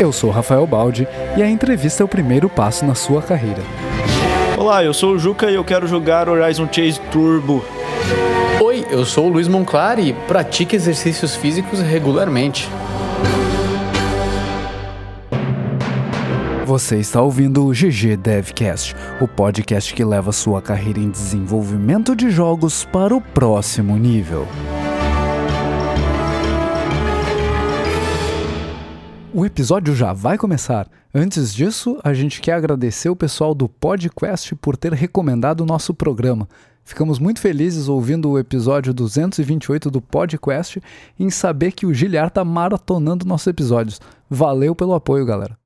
Eu sou Rafael Baldi e a entrevista é o primeiro passo na sua carreira. Olá, eu sou o Juca e eu quero jogar Horizon Chase Turbo. Oi, eu sou o Luiz Monclar e pratico exercícios físicos regularmente. Você está ouvindo o GG Devcast, o podcast que leva sua carreira em desenvolvimento de jogos para o próximo nível. O episódio já vai começar. Antes disso, a gente quer agradecer o pessoal do podcast por ter recomendado o nosso programa. Ficamos muito felizes ouvindo o episódio 228 do podcast em saber que o Giliar tá maratonando nossos episódios. Valeu pelo apoio, galera.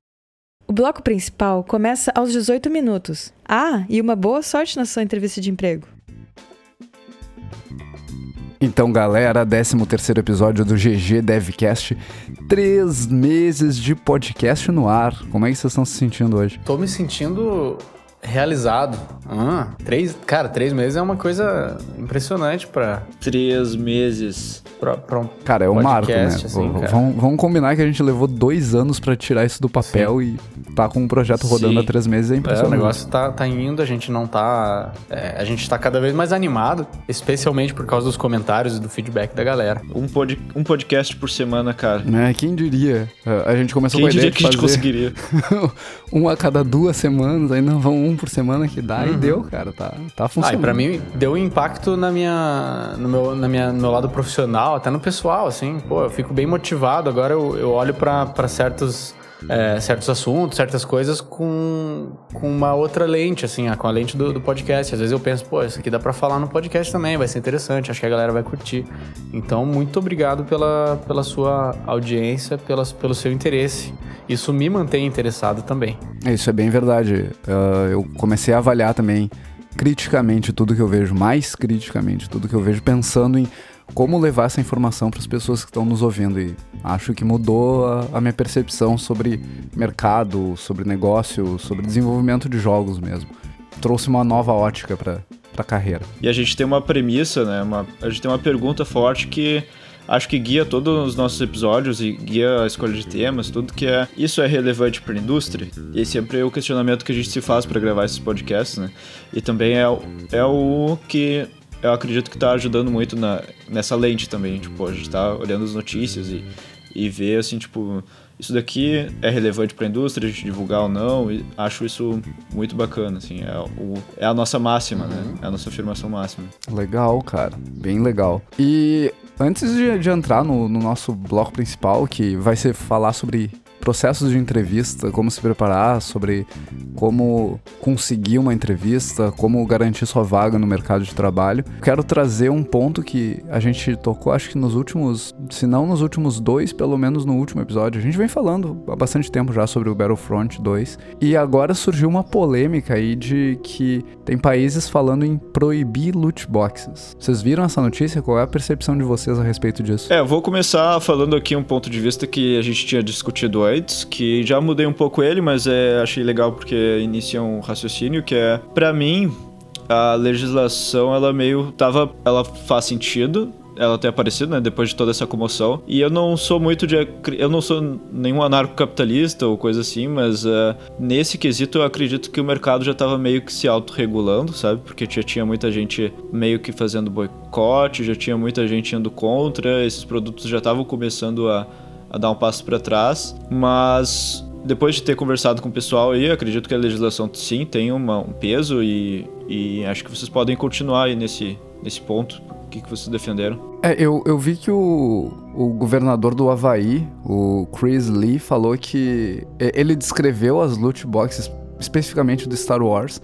O bloco principal começa aos 18 minutos. Ah, e uma boa sorte na sua entrevista de emprego. Então, galera, 13 terceiro episódio do GG Devcast. Três meses de podcast no ar. Como é que vocês estão se sentindo hoje? Tô me sentindo realizado. Ah, três, cara, três meses é uma coisa impressionante pra, Três meses. pra, pra um Cara, é um marco, né? assim, vamos, vamos combinar que a gente levou dois anos pra tirar isso do papel e tá com um projeto rodando Sim. há três meses. É É, o impressionante. negócio tá, tá indo, a gente não tá. é, a gente tá cada vez mais animado, especialmente por causa dos comentários e do feedback da galera. Um, pod, um podcast por semana, cara. Né? Quem diria? A a gente começou Quem com a ideia diria de que a gente fazer conseguiria? um a cada duas semanas, não vão um por semana que dá e Uhum. deu, cara. Tá, tá Ah, funcionando. e pra mim deu um impacto na minha, no, meu, na minha, no meu lado profissional, até no pessoal, assim. Pô, eu fico bem motivado. Agora eu, eu olho pra certos, é, certos assuntos, certas coisas com, com uma outra lente, assim, ah, com a lente do, do podcast. Às vezes eu penso, pô, isso aqui dá pra falar no podcast também, vai ser interessante, acho que a galera vai curtir. Então, muito obrigado pela, pela sua audiência, pelas, pelo seu interesse. Isso me mantém interessado também. Isso é bem verdade. Ah, eu comecei a avaliar também criticamente tudo que eu vejo, mais criticamente tudo que eu vejo, pensando em como levar essa informação para as pessoas que estão nos ouvindo. E acho que mudou a, a minha percepção sobre mercado, sobre negócio, sobre desenvolvimento de jogos mesmo. Trouxe uma nova ótica para a carreira. E a gente tem uma premissa, né? Uma, a gente tem uma pergunta forte que acho que guia todos os nossos episódios e guia a escolha de temas, tudo que é isso é relevante para a indústria. E esse sempre é o questionamento que a gente se faz para gravar esses podcasts, né? E também é, é o que eu acredito que tá ajudando muito na, nessa lente também. Tipo, a gente tá olhando as notícias e, e ver assim, tipo, isso daqui é relevante para a indústria, a gente divulgar ou não, e acho isso muito bacana, assim, é, o, é a nossa máxima, né? É a nossa afirmação máxima. Legal, cara. Bem legal. E antes de, de entrar no, no nosso bloco principal, que vai ser falar sobre processos de entrevista, como se preparar, sobre como conseguir uma entrevista, como garantir sua vaga no mercado de trabalho, quero trazer um ponto que a gente tocou, acho que nos últimos, se não nos últimos dois, pelo menos no último episódio. A gente vem falando há bastante tempo já sobre o Battlefront 2 e agora surgiu uma polêmica aí de que tem países falando em proibir loot boxes. Vocês viram essa notícia? Qual é a percepção de vocês a respeito disso? É, eu vou começar falando aqui um ponto de vista que a gente tinha discutido antes, que já mudei um pouco ele, mas é, achei legal porque inicia um raciocínio que é, pra mim, a legislação ela meio tava, ela faz sentido. Ela tem aparecido, né, depois de toda essa comoção. E eu não sou muito de. Eu não sou nenhum anarcocapitalista ou coisa assim, mas eh, nesse quesito eu acredito que o mercado já tava meio que se autorregulando, sabe? Porque já tinha muita gente meio que fazendo boicote, já tinha muita gente indo contra, esses produtos já estavam começando a, a dar um passo para trás. Mas depois de ter conversado com o pessoal aí, acredito que a legislação sim tem uma- um peso e, e acho que vocês podem continuar aí nesse, nesse ponto. O que, que vocês defenderam? É, eu, eu vi que o, o governador do Havaí, o Chris Lee, falou que ele descreveu as loot boxes, especificamente do Star Wars,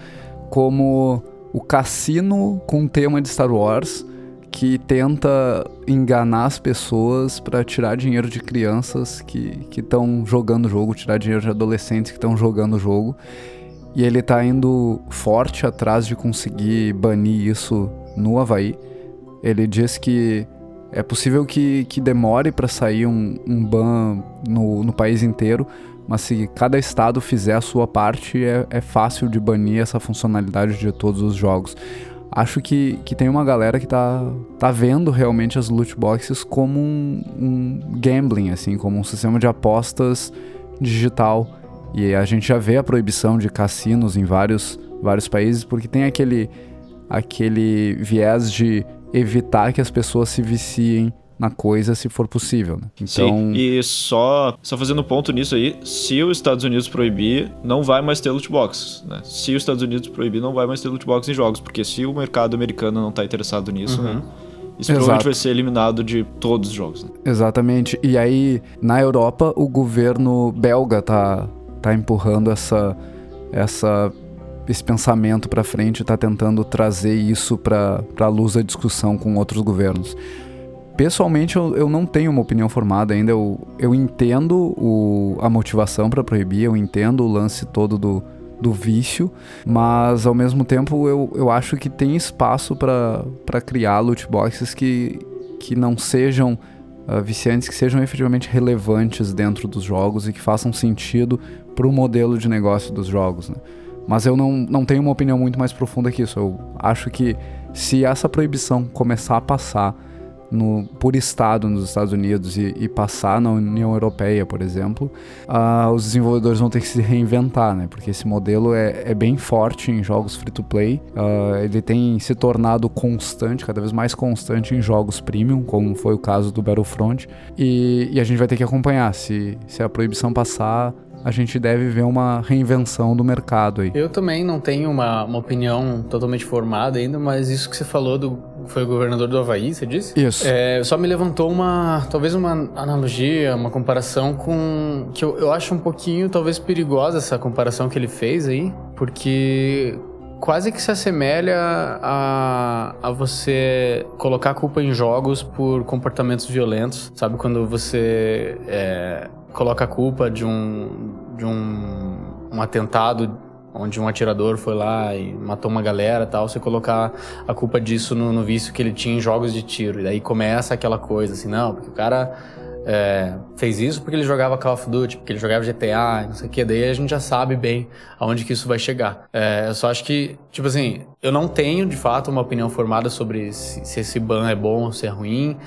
como o cassino com tema de Star Wars que tenta enganar as pessoas para tirar dinheiro de crianças que estão jogando o jogo, tirar dinheiro de adolescentes que estão jogando o jogo. E ele tá indo forte atrás de conseguir banir isso no Havaí. Ele diz que é possível que, que demore para sair um, um ban no, no país inteiro, mas se cada estado fizer a sua parte, é, é fácil de banir essa funcionalidade de todos os jogos. Acho que, que tem uma galera que tá, tá vendo realmente as loot boxes como um, um gambling, assim, como um sistema de apostas digital. E a gente já vê a proibição de cassinos em vários, vários países, porque tem aquele, aquele viés de evitar que as pessoas se viciem na coisa se for possível. Né? Então... Sim, e só, só fazendo ponto nisso aí, se os Estados Unidos proibir, não vai mais ter loot boxes. Né? Se os Estados Unidos proibir, não vai mais ter loot boxes em jogos, porque se o mercado americano não está interessado nisso, né? uhum. né? Isso Exato. provavelmente vai ser eliminado de todos os jogos. Né? Exatamente. E aí, na Europa, o governo belga tá, tá empurrando essa, essa esse pensamento para frente, está tentando trazer isso para a luz da discussão com outros governos. Pessoalmente, eu, eu não tenho uma opinião formada ainda. Eu, eu entendo o, a motivação para proibir, eu entendo o lance todo do, do vício, mas ao mesmo tempo eu, eu acho que tem espaço para criar loot boxes que, que não sejam uh, viciantes, que sejam efetivamente relevantes dentro dos jogos e que façam sentido para o modelo de negócio dos jogos. Né? Mas eu não, não tenho uma opinião muito mais profunda que isso. Eu acho que se essa proibição começar a passar no, por estado nos Estados Unidos e, e, passar na União Europeia, por exemplo, uh, os desenvolvedores vão ter que se reinventar, né? Porque esse modelo é, é bem forte em jogos free-to-play. Uh, ele tem se tornado constante, cada vez mais constante em jogos premium, como foi o caso do Battlefront. E, e a gente vai ter que acompanhar. Se, se a proibição passar, a gente deve ver uma reinvenção do mercado aí. Eu também não tenho uma, uma opinião totalmente formada ainda, mas isso que você falou do foi o governador do Havaí, você disse? Isso. É, só me levantou uma, talvez uma analogia, uma comparação com que eu, eu acho um pouquinho talvez perigosa essa comparação que ele fez aí, porque quase que se assemelha a, a você colocar a culpa em jogos por comportamentos violentos. Sabe quando você é, coloca a culpa de um, de um, um atentado onde um atirador foi lá e matou uma galera tal, você colocar a culpa disso no, no, vício que ele tinha em jogos de tiro. E daí começa aquela coisa assim, não, porque o cara é, fez isso porque ele jogava Call of Duty, porque ele jogava GTA, não sei o que. Daí a gente já sabe bem aonde que isso vai chegar. É, eu só acho que, tipo assim, eu não tenho de fato uma opinião formada sobre se, se esse ban é bom ou se é ruim.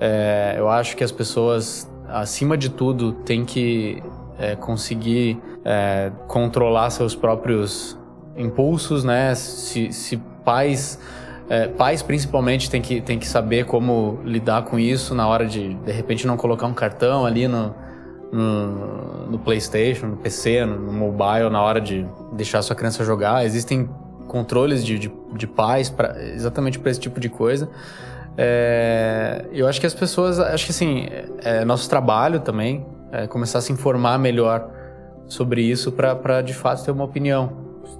É, eu acho que as pessoas acima de tudo, tem que é, conseguir é, controlar seus próprios impulsos, né? Se, se pais, é, pais principalmente, tem que, tem que saber como lidar com isso na hora de, de repente, não colocar um cartão ali no, no, no PlayStation, no PC, no, no, mobile, na hora de deixar sua criança jogar. Existem controles de, de, de pais pra, exatamente para esse tipo de coisa. É, eu acho que as pessoas, acho que assim, é, nosso trabalho também é começar a se informar melhor sobre isso para de fato ter uma opinião,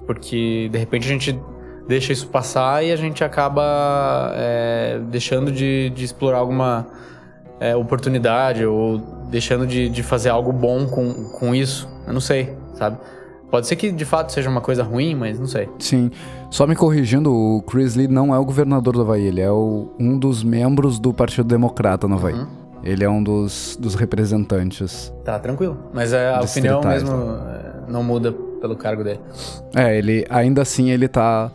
porque de repente a gente deixa isso passar e a gente acaba é, deixando de, de, explorar alguma é, oportunidade ou deixando de, de fazer algo bom com, com isso. Eu não sei, sabe? Pode ser que de fato seja uma coisa ruim, mas não sei. Sim. Só me corrigindo, o Chris Lee não é o governador do Havaí, ele é o, um dos membros do Partido Democrata no Havaí. Uhum. Ele é um dos, dos representantes. Tá, tranquilo. Mas é, a opinião mesmo é, não muda pelo cargo dele. É, ele ainda assim ele tá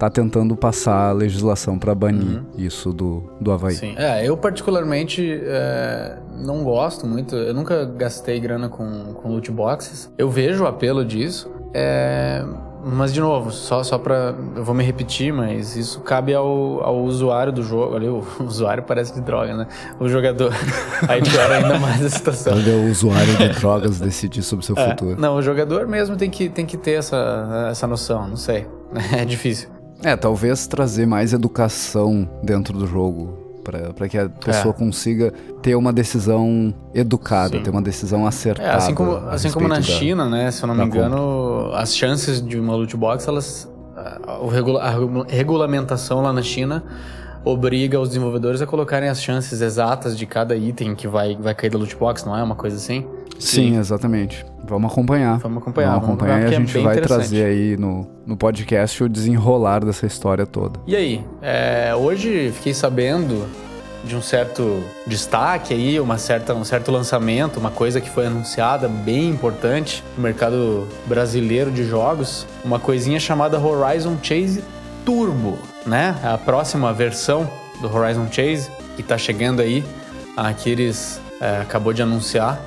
tá tentando passar a legislação para banir uhum. isso do, do Havaí. Sim. É, eu particularmente é, não gosto muito, eu nunca gastei grana com, com loot boxes. Eu vejo o apelo disso, é, mas de novo, só, só pra. Eu vou me repetir, mas isso cabe ao, ao usuário do jogo. Ali, o usuário parece de droga, né? O jogador. Aí piora ainda mais a situação. Quando é o usuário de drogas decidir sobre o seu é, futuro. Não, o jogador mesmo tem que, tem que ter essa, essa noção, não sei. É difícil. É, talvez trazer mais educação dentro do jogo. para que a pessoa é. consiga ter uma decisão educada, Sim. ter uma decisão acertada. É, assim como, assim como na da, China, né? Se eu não me engano, conta. as chances de uma loot box, elas. A, a regulamentação lá na China obriga os desenvolvedores a colocarem as chances exatas de cada item que vai, vai cair da loot box, não é uma coisa assim? Sim, exatamente. Vamos acompanhar. Vamos acompanhar. Vamos acompanhar vamos e a é gente é vai trazer aí no, no podcast o desenrolar dessa história toda. E aí, é, hoje fiquei sabendo de um certo destaque aí, uma certa, um certo lançamento, uma coisa que foi anunciada bem importante no mercado brasileiro de jogos, uma coisinha chamada Horizon Chase Turbo, né? A próxima versão do Horizon Chase que está chegando aí, a Aquiles é, acabou de anunciar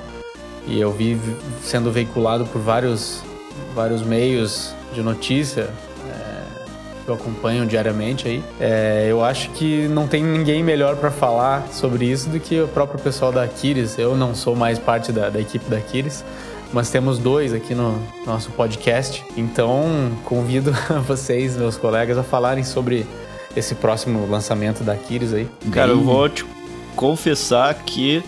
e eu vi sendo veiculado por vários, vários meios de notícia é, que eu acompanho diariamente aí. É, eu acho que não tem ninguém melhor para falar sobre isso do que o próprio pessoal da Aquiles. Eu não sou mais parte da, da equipe da Aquiles, mas temos dois aqui no nosso podcast. Então, convido vocês, meus colegas, a falarem sobre esse próximo lançamento da Aquiles aí. Cara, eu vou te confessar que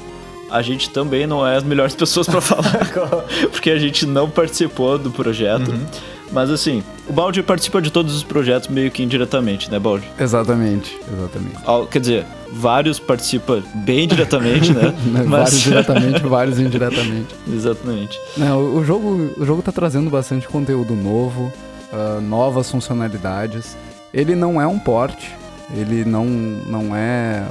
a gente também não é as melhores pessoas para falar, porque a gente não participou do projeto. Uhum. Mas assim, o Baldi participa de todos os projetos meio que indiretamente, né, Baldi? Exatamente, exatamente. Quer dizer, vários participam bem diretamente, né? Mas... vários diretamente, vários indiretamente. Exatamente. Não, o jogo, o jogo tá trazendo bastante conteúdo novo, uh, novas funcionalidades. Ele não é um port, ele não, não é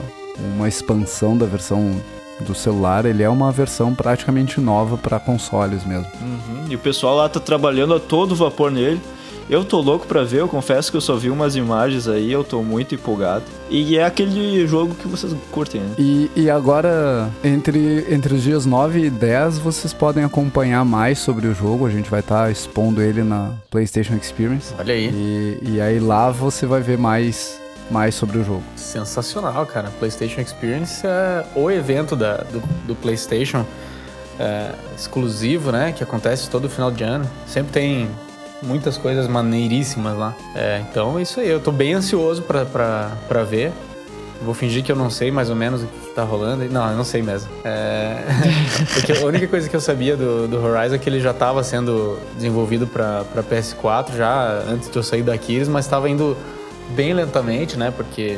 uma expansão da versão do celular, ele é uma versão praticamente nova para consoles mesmo. Uhum. E o pessoal lá tá trabalhando a todo vapor nele. Eu tô louco para ver, eu confesso que eu só vi umas imagens aí, eu tô muito empolgado. E é aquele jogo que vocês curtem, né? E, e agora, entre, entre os dias 9 e 10, vocês podem acompanhar mais sobre o jogo. A gente vai estar tá expondo ele na PlayStation Experience. Olha aí. E, e aí lá você vai ver mais mais sobre o jogo. Sensacional, cara. PlayStation Experience é o evento da, do, do PlayStation é, exclusivo, né? Que acontece todo final de ano. Sempre tem muitas coisas maneiríssimas lá. É, então é isso aí. Eu tô bem ansioso pra, pra, pra ver. Vou fingir que eu não sei mais ou menos o que tá rolando. Não, eu não sei mesmo. É... Porque a única coisa que eu sabia do, do Horizon é que ele já estava sendo desenvolvido para PS4 já antes de eu sair da Aquiles, mas estava indo bem lentamente, né? Porque,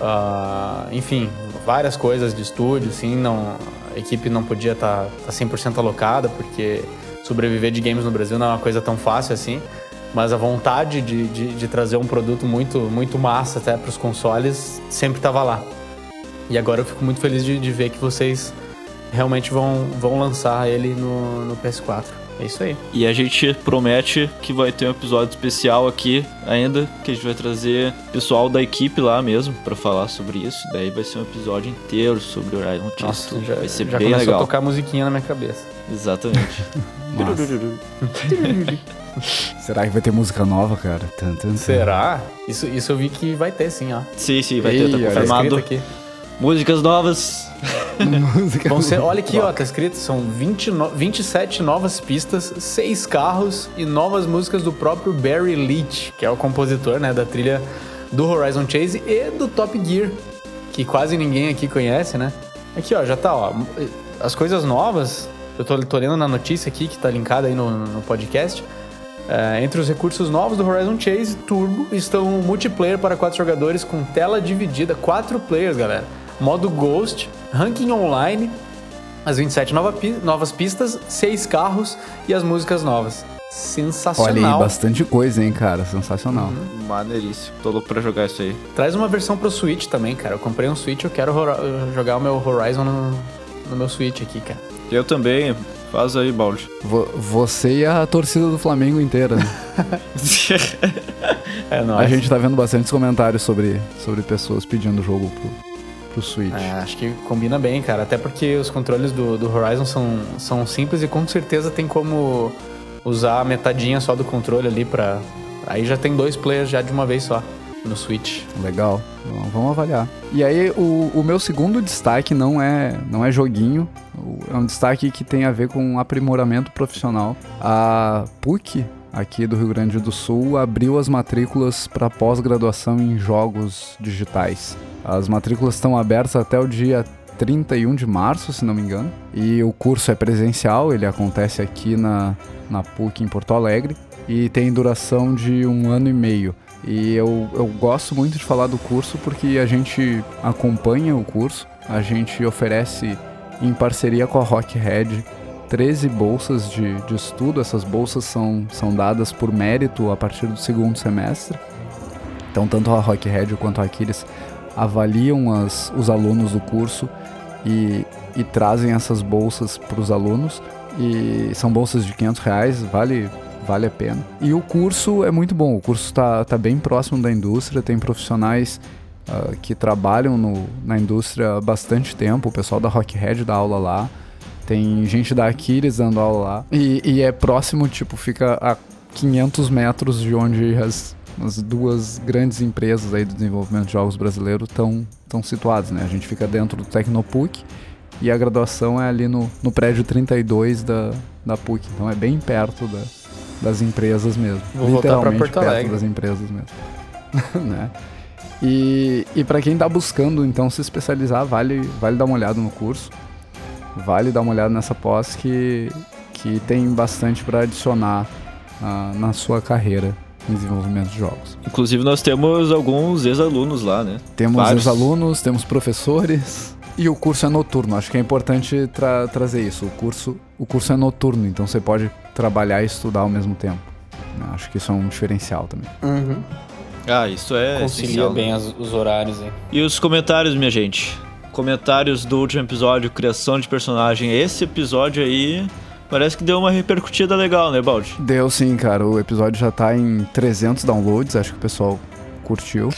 uh, enfim, várias coisas de estúdio, assim, não, a equipe não podia estar tá, tá 100% alocada, porque sobreviver de games no Brasil não é uma coisa tão fácil assim. Mas a vontade de, de, de trazer um produto muito, muito massa até para os consoles sempre estava lá. E agora eu fico muito feliz de, de ver que vocês realmente vão, vão lançar ele no, no PS4. É isso aí. E a gente promete que vai ter um episódio especial aqui ainda, que a gente vai trazer pessoal da equipe lá mesmo para falar sobre isso. Daí vai ser um episódio inteiro sobre Horizon Chase. Nossa, já, vai ser já bem legal. a tocar musiquinha na minha cabeça. Exatamente. Será que vai ter música nova, cara? Tum, tum, tum. Será? Isso, isso eu vi que vai ter, sim, ó. Sim, sim, vai Ei, ter, tá confirmado. Aqui. Músicas novas. Música Vão ser, olha aqui, ó, tá escrito, são 20 no, 27 novas pistas, 6 carros e novas músicas do próprio Barry Leach, que é o compositor, né, da trilha do Horizon Chase e do Top Gear, que quase ninguém aqui conhece, né? Aqui, ó, já tá, ó, as coisas novas, eu tô, tô lendo na notícia aqui, que tá linkada aí no, no podcast, é, entre os recursos novos do Horizon Chase Turbo estão multiplayer para 4 jogadores com tela dividida, 4 players, galera modo Ghost, ranking online, as 27 nova, novas pistas, 6 carros e as músicas novas. Sensacional. Olha aí, bastante coisa, hein, cara. Sensacional. Uhum. Maneiríssimo. Tô louco pra jogar isso aí. Traz uma versão pro Switch também, cara. Eu comprei um Switch, eu quero jogar o meu Horizon no, no meu Switch aqui, cara. Eu também. Faz aí, Balde. Você e a torcida do Flamengo inteira, né? é nóis. A gente tá vendo bastantes comentários sobre, sobre pessoas pedindo o jogo pro, pro Switch. É, acho que combina bem, cara. Até porque os controles do, do Horizon são, são simples e com certeza tem como usar a metadinha só do controle ali pra. Aí já tem dois players já de uma vez só no Switch. Legal. Vamos avaliar. E aí, o, o meu segundo destaque não é, não é joguinho, é um destaque que tem a ver com aprimoramento profissional. A PUC, aqui do Rio Grande do Sul, abriu as matrículas para pós-graduação em jogos digitais. As matrículas estão abertas até o dia 31 de março, se não me engano. E o curso é presencial, ele acontece aqui na, na PUC em Porto Alegre e tem duração de um ano e meio. E eu, eu gosto muito de falar do curso porque a gente acompanha o curso, a gente oferece em parceria com a Rockhead 13 bolsas de, de estudo. Essas bolsas são, são dadas por mérito a partir do segundo semestre. Então, tanto a Rockhead quanto a Aquiles avaliam as, os alunos do curso e, e trazem essas bolsas para os alunos. E são bolsas de 500 reais, vale, vale a pena. E o curso é muito bom, o curso está tá bem próximo da indústria, tem profissionais uh, que trabalham no, na indústria há bastante tempo, o pessoal da Rockhead dá aula lá. Tem gente da Aquiles dando aula lá. E, e é próximo, tipo, fica a 500 metros de onde as, as duas grandes empresas aí do desenvolvimento de jogos brasileiros estão situadas, né? A gente fica dentro do Tecnopuc e a graduação é ali no, no prédio 32 da, da PUC. Então é bem perto da, das empresas mesmo. Vou voltar pra Porto perto Alegre. das empresas mesmo. né? E, e para quem tá buscando então se especializar, vale, vale dar uma olhada no curso. Vale dar uma olhada nessa pós que, que tem bastante para adicionar ah, na sua carreira em desenvolvimento de jogos. Inclusive, nós temos alguns ex-alunos lá, né? Temos ex-alunos, temos professores e o curso é noturno. Acho que é importante tra- trazer isso. O curso, o curso é noturno, então você pode trabalhar e estudar ao mesmo tempo. Acho que isso é um diferencial também. Uhum. Ah, isso é Concilia essencial, bem né? as- os horários aí. E os comentários, minha gente? Comentários do último episódio, criação de personagem. Esse episódio aí parece que deu uma repercutida legal, né, Baldi? Deu sim, cara. O episódio já tá em 300 downloads, acho que o pessoal curtiu.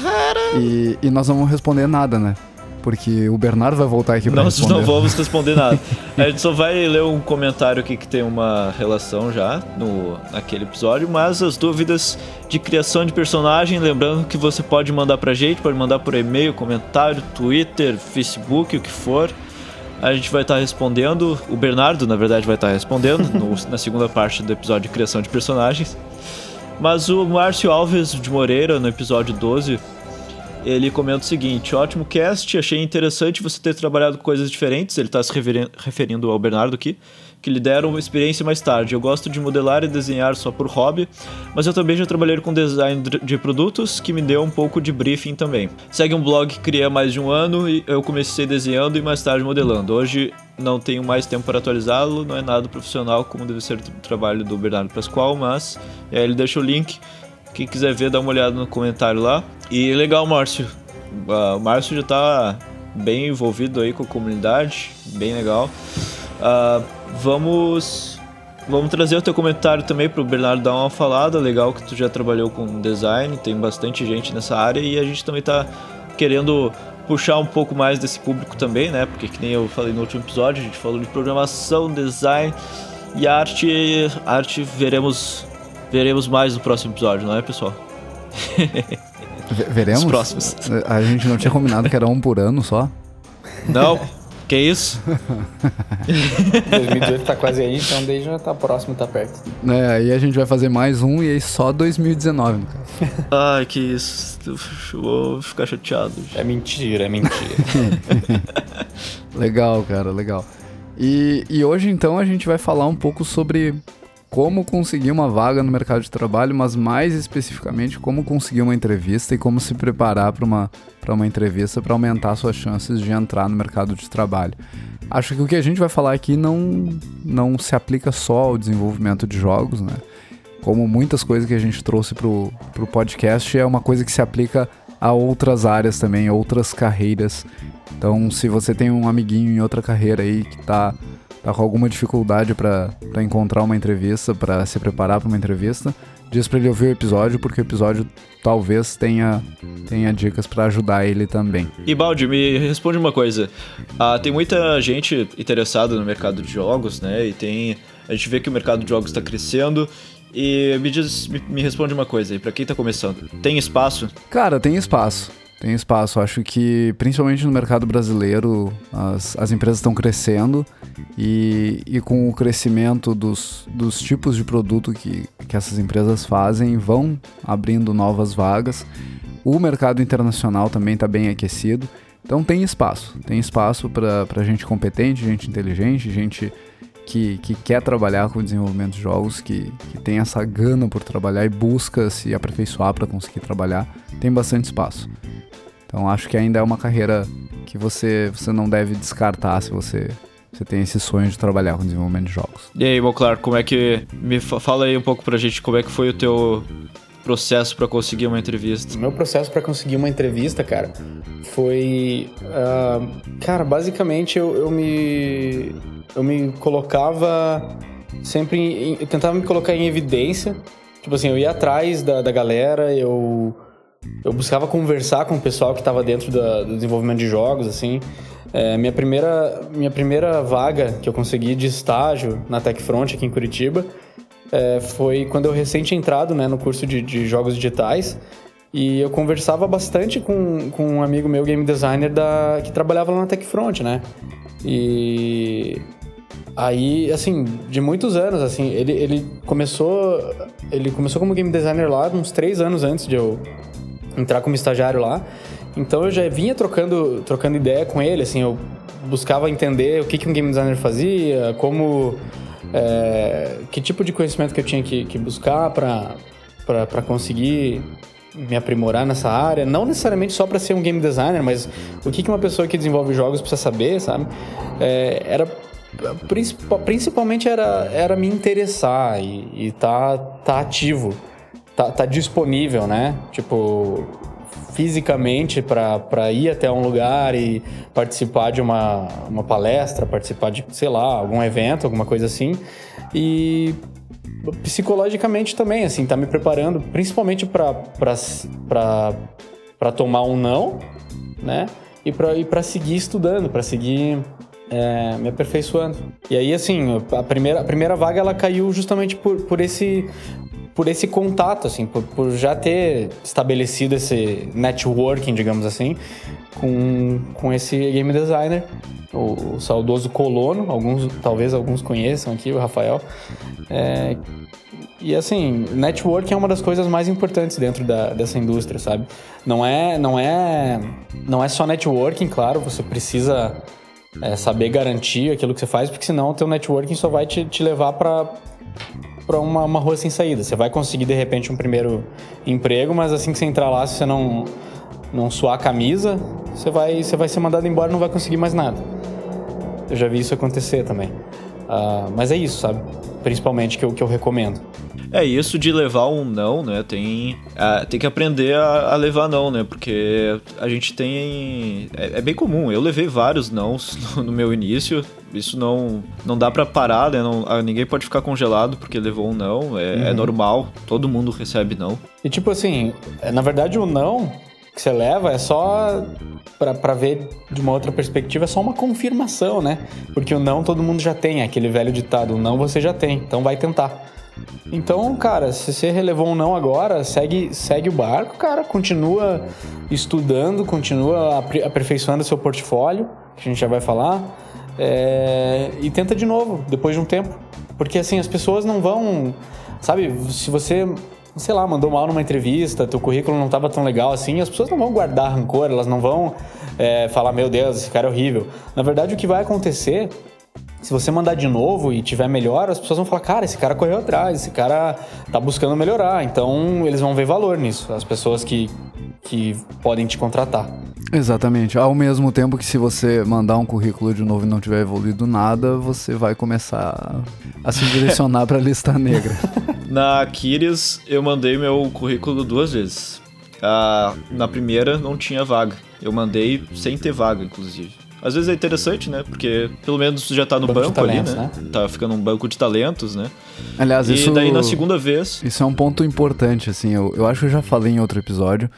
E, e nós não vamos responder nada, né? Porque o Bernardo vai voltar aqui pra Nós responder. não vamos responder nada. A gente só vai ler um comentário aqui que tem uma relação já no naquele episódio, mas as dúvidas de criação de personagem, lembrando que você pode mandar pra gente, pode mandar por e-mail, comentário, Twitter, Facebook, o que for. A gente vai estar respondendo, o Bernardo, na verdade, vai estar respondendo no- na segunda parte do episódio de criação de personagens. Mas o Márcio Alves de Moreira, no episódio 12, ele comenta o seguinte: ótimo cast, achei interessante você ter trabalhado com coisas diferentes. Ele está se referindo ao Bernardo aqui, que lhe deram uma experiência mais tarde. Eu gosto de modelar e desenhar só por hobby, mas eu também já trabalhei com design de produtos, que me deu um pouco de briefing também. Segue um blog que criei há mais de um ano e eu comecei desenhando e mais tarde modelando. Hoje não tenho mais tempo para atualizá-lo, não é nada profissional como deve ser o trabalho do Bernardo Pascoal, mas aí ele deixa o link quem quiser ver, dá uma olhada no comentário lá. E legal, Márcio. Ah, o Márcio já tá bem envolvido aí com a comunidade, bem legal. Ah, vamos vamos trazer o teu comentário também pro Bernardo dar uma falada. Legal que tu já trabalhou com design, tem bastante gente nessa área e a gente também tá querendo puxar um pouco mais desse público também, né? Porque que nem eu falei no último episódio, a gente falou de programação, design e arte, arte veremos veremos mais no próximo episódio, não é, pessoal? Ve- Veremos? Os próximos. A gente não tinha combinado que era um por ano só. Não? que isso? 2018 tá quase aí, então desde já tá próximo, tá perto. É, aí a gente vai fazer mais um e aí só 2019, no caso. Ai, que isso. Eu Vou ficar chateado. É mentira, é mentira. Legal, cara, legal. E, e hoje então a gente vai falar um pouco sobre como conseguir uma vaga no mercado de trabalho, mas mais especificamente como conseguir uma entrevista e como se preparar para uma, uma entrevista para aumentar suas chances de entrar no mercado de trabalho. Acho que o que a gente vai falar aqui não, não se aplica só ao desenvolvimento de jogos, né? Como muitas coisas que a gente trouxe pro, pro podcast, é uma coisa que se aplica a outras áreas também, outras carreiras. Então, se você tem um amiguinho em outra carreira aí que tá, tá com alguma dificuldade para encontrar uma entrevista, para se preparar para uma entrevista, diz para ele ouvir o episódio, porque o episódio talvez tenha, tenha dicas para ajudar ele também. E Baldi, me responde uma coisa. Ah, tem muita gente interessada no mercado de jogos, né? E tem. A gente vê que o mercado de jogos está crescendo. E me diz, me, me responde uma coisa aí, pra quem tá começando. Tem espaço? Cara, tem espaço. Tem espaço. Acho que, principalmente no mercado brasileiro, as, as empresas estão crescendo e, e com o crescimento dos, dos tipos de produto que, que essas empresas fazem, vão abrindo novas vagas. O mercado internacional também está bem aquecido. Então tem espaço. Tem espaço para gente competente, gente inteligente, gente que, que quer trabalhar com o desenvolvimento de jogos, que, que tem essa gana por trabalhar e busca se aperfeiçoar para conseguir trabalhar, tem bastante espaço. Então acho que ainda é uma carreira que você, você não deve descartar se você, você tem esse sonho de trabalhar com desenvolvimento de jogos. E aí, Moclar, como é que. Me fa- fala aí um pouco pra gente como é que foi o teu processo pra conseguir uma entrevista. Meu processo pra conseguir uma entrevista, cara, foi. ah, cara, basicamente eu, eu me. Eu me colocava sempre. Em, eu tentava me colocar em evidência. Tipo assim, eu ia atrás da, da galera, eu. Eu buscava conversar com o pessoal que estava dentro da- do desenvolvimento de jogos, assim. É, minha, primeira, minha primeira vaga que eu consegui de estágio na TechFront aqui em Curitiba é, foi quando eu recente entrado né, no curso de, de jogos digitais. E eu conversava bastante com, com um amigo meu, game designer, da, que trabalhava lá na TechFront, né? E aí, assim, de muitos anos, assim, ele, ele começou. Ele começou como game designer lá uns três anos antes de eu entrar como estagiário lá. Então eu já vinha trocando, trocando ideia com ele, assim, eu buscava entender o que, que um game designer fazia, como. É, que tipo de conhecimento que eu tinha que, que buscar para conseguir me aprimorar nessa área, não necessariamente só para ser um game designer, mas o que, que uma pessoa que desenvolve jogos precisa saber, sabe? É, era principalmente era, era me interessar e, e tá, tá ativo, tá, tá disponível, né? Tipo, fisicamente para ir até um lugar e participar de uma, uma palestra, participar de, sei lá, algum evento, alguma coisa assim. E psicologicamente também, assim, tá me preparando principalmente para tomar um não, né? E para seguir estudando, para seguir é, me aperfeiçoando. E aí, assim, a primeira, a primeira vaga ela caiu justamente por, por esse por esse contato, assim, por, por já ter estabelecido esse networking, digamos assim, com, com esse game designer, o, o saudoso Colono, alguns, talvez alguns conheçam aqui, o Rafael. É, e assim, networking é uma das coisas mais importantes dentro da, dessa indústria, sabe? Não é, não é, não é só networking, claro, você precisa é, saber garantir aquilo que você faz, porque senão o teu networking só vai te, te levar para para uma, uma rua sem saída. Você vai conseguir de repente um primeiro emprego, mas assim que você entrar lá, se você não não suar a camisa, você vai você vai ser mandado embora, e não vai conseguir mais nada. Eu já vi isso acontecer também. Uh, mas é isso, sabe? Principalmente que eu, que eu recomendo. É, isso de levar um não, né? Tem, uh, tem que aprender a, a, levar não, né? Porque a gente tem. É, é bem comum. Eu levei vários nãos no, no, meu início. Isso não, não dá para parar, né? Não, ah, ninguém pode ficar congelado porque levou um não. É, é uhum. é normal. Todo mundo recebe não. E tipo assim, é, na verdade o não que você leva é só para ver de uma outra perspectiva, é só uma confirmação, né? Porque o não todo mundo já tem, aquele velho ditado, o não você já tem, então vai tentar. Então, cara, se você relevou um não agora, segue, segue o barco, cara, continua estudando, continua aperfeiçoando seu portfólio, que a gente já vai falar, é, e tenta de novo, depois de um tempo. Porque assim, as pessoas não vão. Sabe, se você sei lá, mandou mal numa entrevista, teu currículo não estava tão legal assim, as pessoas não vão guardar rancor, elas não vão é, falar, meu Deus, esse cara é horrível. Na verdade, o que vai acontecer, se você mandar de novo e tiver melhor, as pessoas vão falar, cara, esse cara correu atrás, esse cara tá buscando melhorar. Então, eles vão ver valor nisso, as pessoas que, que podem te contratar. Exatamente. Ao mesmo tempo que se você mandar um currículo de novo e não tiver evoluído nada, você vai começar a se direcionar para a lista negra. Na Aquiles, eu mandei meu currículo duas vezes. Ah, na primeira, não tinha vaga. Eu mandei sem ter vaga, inclusive. Às vezes é interessante, né? Porque pelo menos já tá no banco, banco talentos, ali, né? né? Tá ficando um banco de talentos, né? Aliás, e isso... daí na segunda vez... Isso é um ponto importante, assim. Eu, eu acho que eu já falei em outro episódio,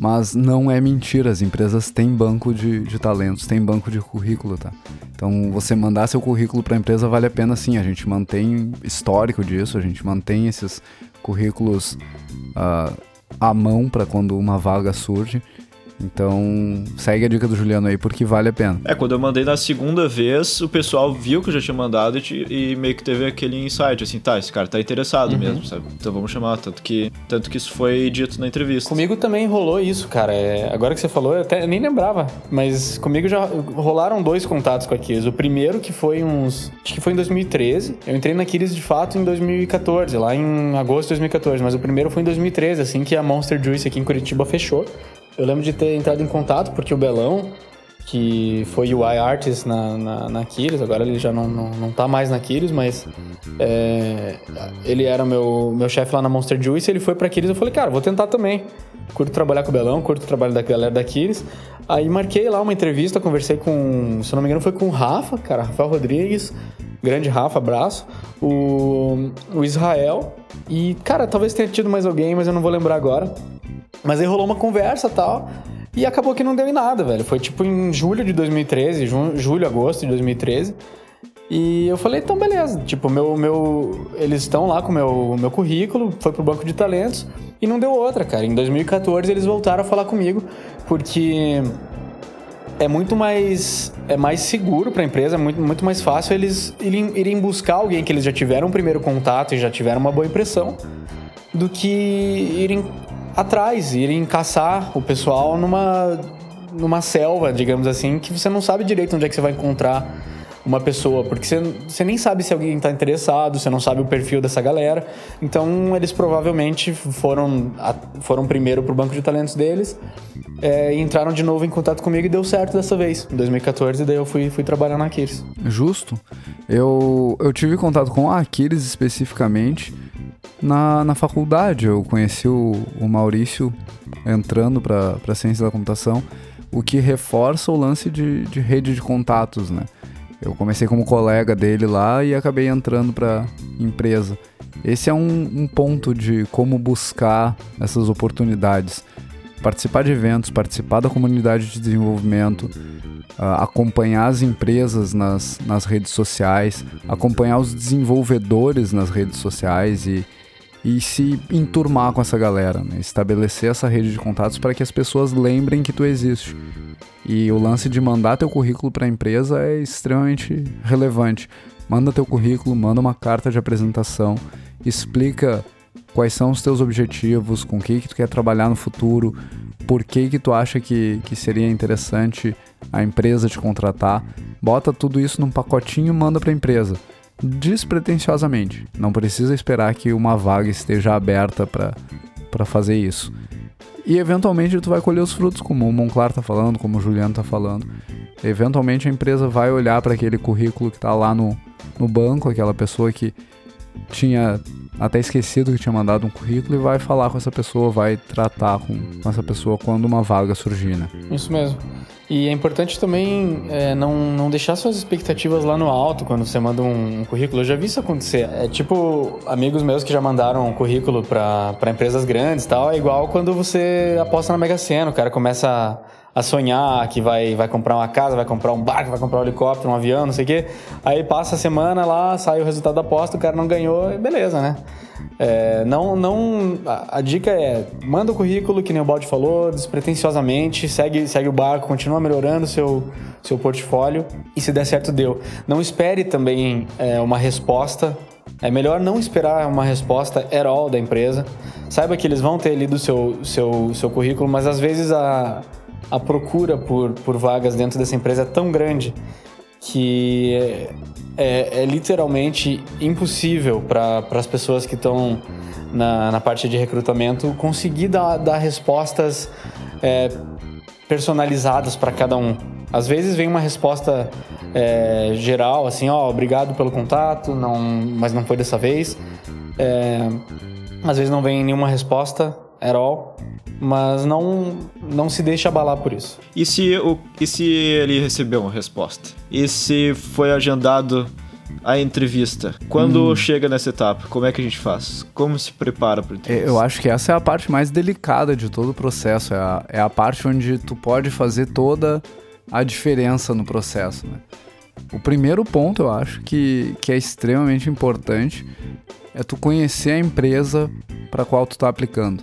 mas não é mentira. As empresas têm banco de, de talentos, têm banco de currículo, tá? Então, você mandar seu currículo para a empresa vale a pena sim. A gente mantém histórico disso, a gente mantém esses currículos uh, à mão para quando uma vaga surge. Então, segue a dica do Juliano aí, porque vale a pena. É, quando eu mandei na segunda vez, o pessoal viu que eu já tinha mandado e, e meio que teve aquele insight, assim, tá, esse cara tá interessado uhum. mesmo, sabe? Então vamos chamar, tanto que, tanto que isso foi dito na entrevista. Comigo também rolou isso, cara. É, agora que você falou, eu até nem lembrava, mas comigo já rolaram dois contatos com a Aquiles. O primeiro que foi uns... acho que foi em 2013. Eu entrei na Aquiles, de fato, em 2014, lá em agosto de 2014, mas o primeiro foi em 2013, assim que a Monster Juice aqui em Curitiba fechou. Eu lembro de ter entrado em contato porque o Belão, que foi UI Artist na, na, na Aquiles, agora ele já não, não, não tá mais na Aquiles, mas é, ele era meu, meu chefe lá na Monster Juice, ele foi pra Aquiles, eu falei, cara, vou tentar também. Curto trabalhar com o Belão, curto o trabalho da galera da Aquiles. Aí marquei lá uma entrevista, conversei com, se não me engano, foi com o Rafa, cara, Rafael Rodrigues, grande Rafa, abraço, o, o Israel, e, cara, talvez tenha tido mais alguém, mas eu não vou lembrar agora. Mas aí rolou uma conversa tal. E acabou que não deu em nada, velho. Foi tipo em julho de 2013, julho, agosto de 2013. E eu falei, então beleza. Tipo, meu, meu, eles estão lá com o meu, meu currículo, foi pro banco de talentos e não deu outra, cara. Em 2014 eles voltaram a falar comigo, porque é muito mais é mais seguro para a empresa, é muito, muito mais fácil eles irem, irem buscar alguém que eles já tiveram um primeiro contato e já tiveram uma boa impressão, do que irem atrás, irem caçar o pessoal numa numa selva, digamos assim, que você não sabe direito onde é que você vai encontrar uma pessoa, porque você, você nem sabe se alguém está interessado, você não sabe o perfil dessa galera. Então eles provavelmente foram, foram primeiro para o banco de talentos deles é, e entraram de novo em contato comigo e deu certo dessa vez, em 2014, daí eu fui, fui trabalhar na Aquiles. Justo. Eu, eu tive contato com a Aquiles especificamente na, na faculdade. Eu conheci o, o Maurício entrando para a ciência da computação, o que reforça o lance de, de rede de contatos, né? Eu comecei como colega dele lá e acabei entrando para empresa. Esse é um, um, ponto de como buscar essas oportunidades. Participar de eventos, participar da comunidade de desenvolvimento, uh, acompanhar as empresas nas, nas redes sociais, acompanhar os desenvolvedores nas redes sociais e, e se enturmar com essa galera, né? estabelecer essa rede de contatos para que as pessoas lembrem que tu existe. E o lance de mandar teu currículo para a empresa é extremamente relevante. Manda teu currículo, manda uma carta de apresentação, explica quais são os teus objetivos, com o que, que tu quer trabalhar no futuro, por que, que tu acha que, que seria interessante a empresa te contratar. Bota tudo isso num pacotinho e manda para a empresa. Despretensiosamente. Não precisa esperar que uma vaga esteja aberta para fazer isso. E eventualmente tu vai colher os frutos, como o Monclar tá falando, como o Juliano tá falando. Eventualmente a empresa vai olhar para aquele currículo que tá lá no, no banco, aquela pessoa que tinha até esquecido que tinha mandado um currículo e vai falar com essa pessoa, vai tratar com, essa pessoa quando uma vaga surgir, né? Isso mesmo. E é importante também é, não, não deixar suas expectativas lá no alto quando você manda um, um, currículo. Eu já vi isso acontecer. É tipo, amigos meus que já mandaram um currículo para empresas grandes e tal. É igual quando você aposta na Mega Sena. O cara começa a a sonhar que vai, vai comprar uma casa, vai comprar um barco, vai comprar um helicóptero, um avião, não sei o quê. Aí passa a semana lá, sai o resultado da aposta, o cara não ganhou, beleza, né? É, não, não, a, a, dica é manda o currículo, que nem o Balde falou, despretensiosamente, segue, segue o barco, continua melhorando seu seu portfólio e se der certo deu. Não espere também é, uma resposta. É melhor não esperar uma resposta at all da empresa. Saiba que eles vão ter lido seu, seu, seu currículo, mas às vezes a, a procura por, por vagas dentro dessa empresa é tão grande que é, é, é literalmente impossível para as pessoas que estão na, na parte de recrutamento conseguir dar, dar respostas é, personalizadas para cada um. Às vezes vem uma resposta é, geral, assim, ó, obrigado pelo contato, não, mas não foi dessa vez. É, às vezes não vem nenhuma resposta at all mas não não se deixe abalar por isso. E se, o, e se ele recebeu uma resposta? E se foi agendado a entrevista? Quando hum. chega nessa etapa, como é que a gente faz? Como se prepara para entrevista? Eu acho que essa é a parte mais delicada de todo o processo. É a, é a parte onde tu pode fazer toda a diferença no processo. Né? O primeiro ponto, eu acho, que, que é extremamente importante é tu conhecer a empresa para qual tu está aplicando.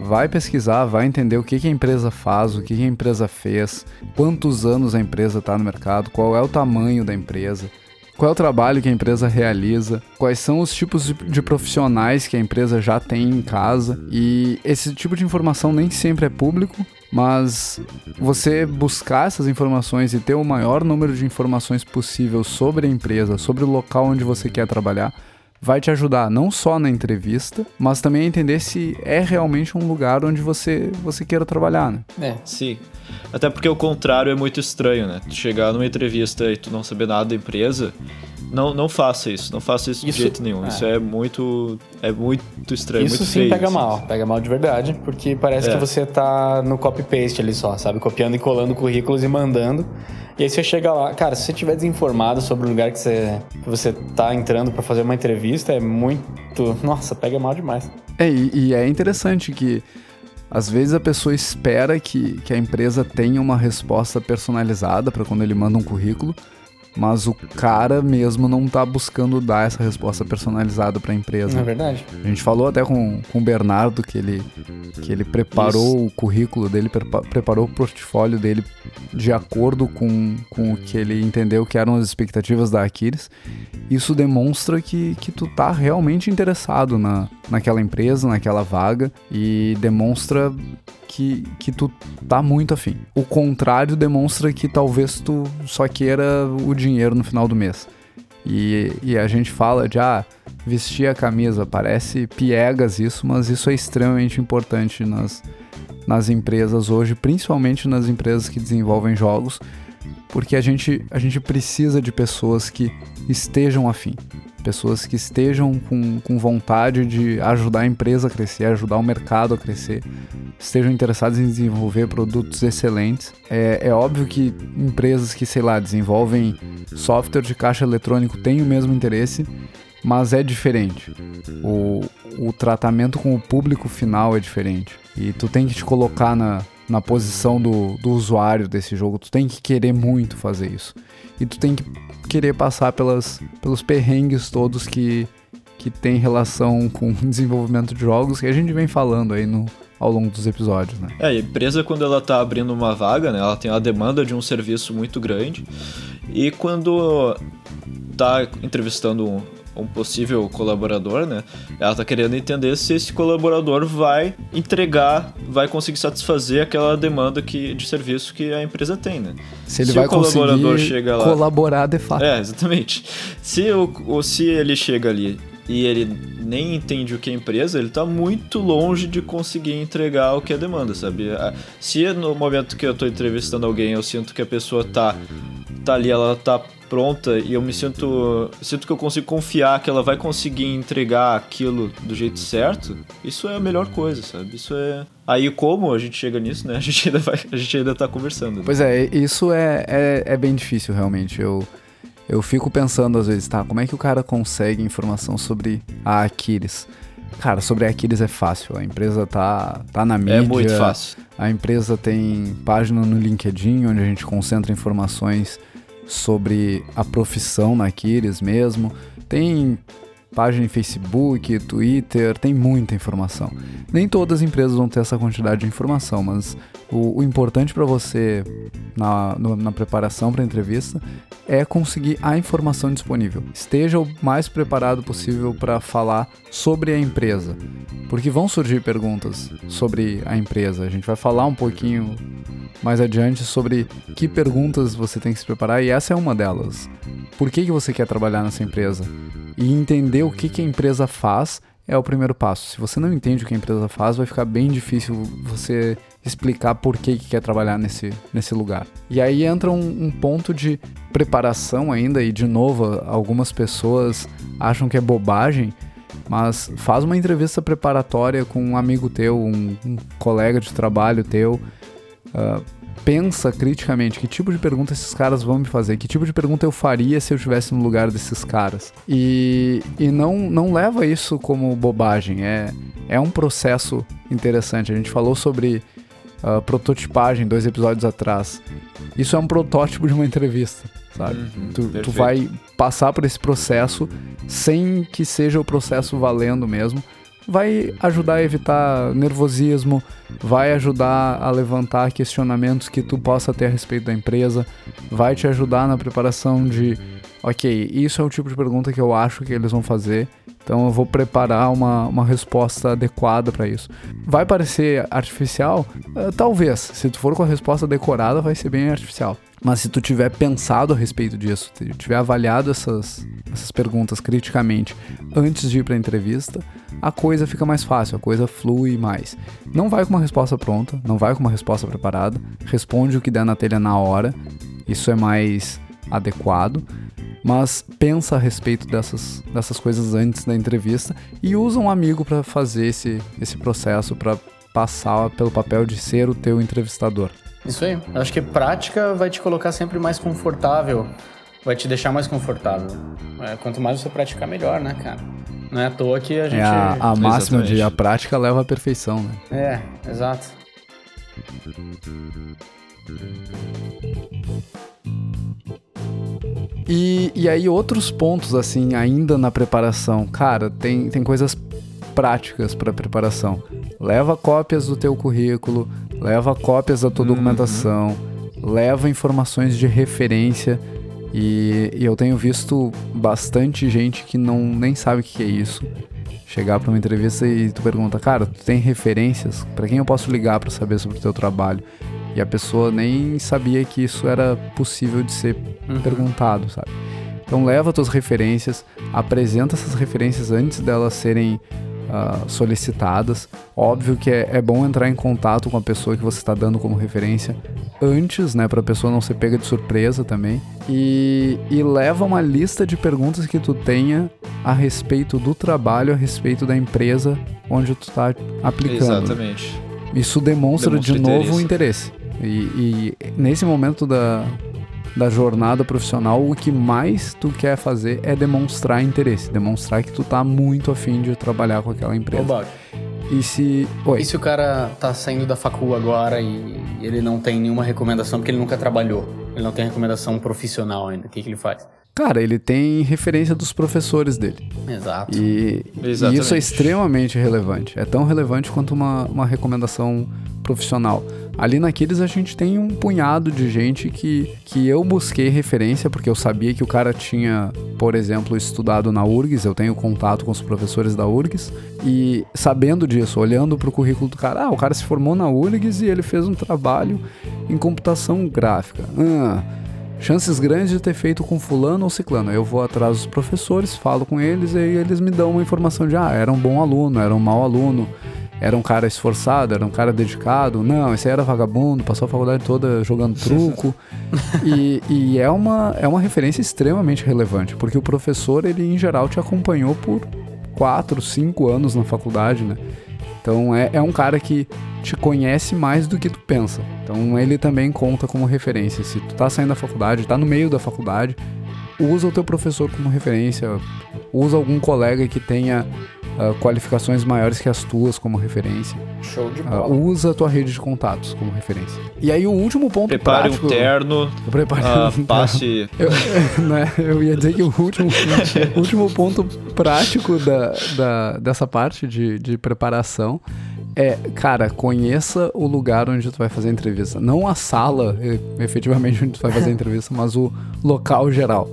Vai pesquisar, vai entender o que, que a empresa faz, o que, que a empresa fez, quantos anos a empresa está no mercado, qual é o tamanho da empresa, qual é o trabalho que a empresa realiza, quais são os tipos de profissionais que a empresa já tem em casa. E esse tipo de informação nem sempre é público, mas você buscar essas informações e ter o maior número de informações possível sobre a empresa, sobre o local onde você quer trabalhar, vai te ajudar não só na entrevista, mas também a entender se é realmente um lugar onde você, você queira trabalhar, né? É, sim. Até porque o contrário é muito estranho, né? Tu chegar numa entrevista e tu não saber nada da empresa, não, não faça isso, não faça isso, isso de jeito nenhum. É. Isso é muito é muito estranho, isso muito sim feio, pega assim. mal, pega mal de verdade, porque parece é. que você tá no copy paste ali só, sabe, copiando e colando currículos e mandando. E aí você chega lá, cara, se você estiver desinformado sobre o lugar que você, que você tá entrando para fazer uma entrevista, é muito. Nossa, pega mal demais. É, e, e é interessante que Às vezes a pessoa espera que, que a empresa tenha uma resposta personalizada para quando ele manda um currículo, mas o cara mesmo não tá buscando dar essa resposta personalizada para a empresa. É verdade? A gente falou até com, com o Bernardo que ele, que ele preparou Isso. o currículo dele, preparou o portfólio dele de acordo com, com o que ele entendeu que eram as expectativas da Aquiles. Isso demonstra que, que tu tá realmente interessado na, naquela empresa, naquela vaga, e demonstra que, que tu tá muito afim. O contrário demonstra que talvez tu só queira o dinheiro no final do mês. E, e a gente fala de, ah, vestir a camisa, parece piegas isso, mas isso é extremamente importante nas, nas empresas hoje, principalmente nas empresas que desenvolvem jogos, porque a gente, a gente precisa de pessoas que estejam afim pessoas que estejam com, com vontade de ajudar a empresa a crescer, ajudar o mercado a crescer, estejam interessadas em desenvolver produtos excelentes. É, é óbvio que empresas que, sei lá, desenvolvem software de caixa eletrônico têm o mesmo interesse, mas é diferente. O, o tratamento com o público final é diferente. E tu tem que te colocar na, na posição do, do usuário desse jogo, tu tem que querer muito fazer isso. E tu tem que querer passar pelas, pelos perrengues todos que, que tem relação com o desenvolvimento de jogos que a gente vem falando aí no, ao longo dos episódios, né? É, a empresa quando ela tá abrindo uma vaga, né, ela tem a demanda de um serviço muito grande e quando tá entrevistando um possível colaborador, né? Ela tá querendo entender se esse colaborador vai entregar, vai conseguir satisfazer aquela demanda que, de serviço que a empresa tem, né? Se ele se vai o colaborador chega lá, colaborar de fato. É, exatamente. Se, o, se ele chega ali e ele nem entende o que é empresa, ele está muito longe de conseguir entregar o que é demanda, sabe? Se no momento que eu estou entrevistando alguém eu sinto que a pessoa tá, tá ali, ela tá pronta e eu me sinto sinto que eu consigo confiar que ela vai conseguir entregar aquilo do jeito certo, isso é a melhor coisa, sabe? Isso é Aí como a gente chega nisso, né? A gente ainda vai, a gente ainda tá conversando. Né? Pois é, isso é, é, é bem difícil realmente. Eu eu fico pensando às vezes, tá, como é que o cara consegue informação sobre a Aquiles? Cara, sobre a Aquiles é fácil. A empresa tá, tá na mídia. É muito fácil. A empresa tem página no LinkedIn onde a gente concentra informações sobre a profissão na Aquiles mesmo. Tem página em Facebook, Twitter, tem muita informação. Nem todas as empresas vão ter essa quantidade de informação, mas o, o importante para você na, no, na preparação para a entrevista é conseguir a informação disponível. Esteja o mais preparado possível para falar sobre a empresa, porque vão surgir perguntas sobre a empresa. A gente vai falar um pouquinho mais adiante sobre que perguntas você tem que se preparar e essa é uma delas. Por que, que você quer trabalhar nessa empresa? E entender o que, que a empresa faz é o primeiro passo. Se você não entende o que a empresa faz, vai ficar bem difícil você explicar por que, que quer trabalhar nesse, nesse lugar. E aí entra um, um ponto de preparação ainda, e de novo, algumas pessoas acham que é bobagem, mas faz uma entrevista preparatória com um amigo teu, um, um colega de trabalho teu. Uh, pensa criticamente que tipo de pergunta esses caras vão me fazer, que tipo de pergunta eu faria se eu estivesse no lugar desses caras. E, e não, não leva isso como bobagem, é, é um processo interessante. A gente falou sobre uh, prototipagem dois episódios atrás. Isso é um protótipo de uma entrevista, sabe? Uhum, tu, tu vai passar por esse processo sem que seja o processo valendo mesmo vai ajudar a evitar nervosismo, vai ajudar a levantar questionamentos que tu possa ter a respeito da empresa, vai te ajudar na preparação de, ok, isso é o tipo de pergunta que eu acho que eles vão fazer, então eu vou preparar uma, uma resposta adequada para isso. Vai parecer artificial? Uh, talvez. Se tu for com a resposta decorada, vai ser bem artificial. Mas se tu tiver pensado a respeito disso, tiver avaliado essas, essas perguntas criticamente antes de ir para a entrevista, a coisa fica mais fácil, a coisa flui mais. Não vai com uma resposta pronta, não vai com uma resposta preparada, responde o que der na telha na hora, isso é mais adequado, mas pensa a respeito dessas, dessas coisas antes da entrevista e usa um amigo para fazer esse, esse processo, para passar pelo papel de ser o teu entrevistador. Isso aí. Acho que prática vai te colocar sempre mais confortável, vai te deixar mais confortável. É, quanto mais você praticar, melhor, né, cara? Não é à toa que a gente. É a, a máxima de a prática leva à perfeição, né? É, exato. E, e aí, outros pontos, assim, ainda na preparação. Cara, tem, tem coisas práticas para preparação. Leva cópias do teu currículo, leva cópias da tua documentação, leva informações de referência. E, e eu tenho visto bastante gente que não nem sabe o que é isso. Chegar para uma entrevista e tu pergunta, cara, tu tem referências? Para quem eu posso ligar para saber sobre o teu trabalho? E a pessoa nem sabia que isso era possível de ser perguntado, sabe? Então leva tuas referências, apresenta essas referências antes delas serem ah, solicitadas. Óbvio que é, é bom entrar em contato com a pessoa que você está dando como referência antes, né, para a pessoa não ser pega de surpresa também. E, e leva uma lista de perguntas que tu tenha a respeito do trabalho, a respeito da empresa onde tu tá aplicando. Exatamente. Isso demonstra, Demonstra de novo interesse. o interesse. E, e nesse momento da, da jornada profissional, o que mais tu quer fazer é demonstrar interesse, demonstrar que tu tá muito afim de trabalhar com aquela empresa. Bach, E se. Oi. E se o cara tá saindo da facul agora e ele não tem nenhuma recomendação porque ele nunca trabalhou? Ele não tem recomendação profissional ainda. O que, que ele faz? Cara, ele tem referência dos professores dele. Exato. E, e isso é extremamente relevante. É tão relevante quanto uma, uma recomendação profissional. Ali naqueles a gente tem um punhado de gente que, que eu busquei referência, porque eu sabia que o cara tinha, por exemplo, estudado na URGS, eu tenho contato com os professores da URGS, e sabendo disso, olhando para o currículo do cara, ah, o cara se formou na URGS e ele fez um trabalho em computação gráfica. Ah, chances grandes de ter feito com fulano ou ciclano. Eu vou atrás dos professores, falo com eles e eles me dão uma informação de ah, era um bom aluno, era um mau aluno, era um cara esforçado, era um cara dedicado. Não, esse aí era vagabundo, passou a faculdade toda jogando truco. e e é, uma, é uma referência extremamente relevante, porque o professor, ele em geral te acompanhou por quatro, cinco anos na faculdade, né? Então é, é um cara que te conhece mais do que tu pensa. Então ele também conta como referência. Se tu tá saindo da faculdade, tá no meio da faculdade, usa o teu professor como referência, usa algum colega que tenha ah, qualificações maiores que as tuas como referência. Show de Ah, bola. usa a tua rede de contatos como referência. E aí o último ponto Prepare prático... um terno, Prepare ah, um terno. passe. Eu, né, eu ia dizer que o último, o último ponto prático da, da- dessa parte de, de preparação é, cara, conheça o lugar onde tu vai fazer a entrevista. Não a sala, efetivamente, onde tu vai fazer a entrevista, mas o local geral.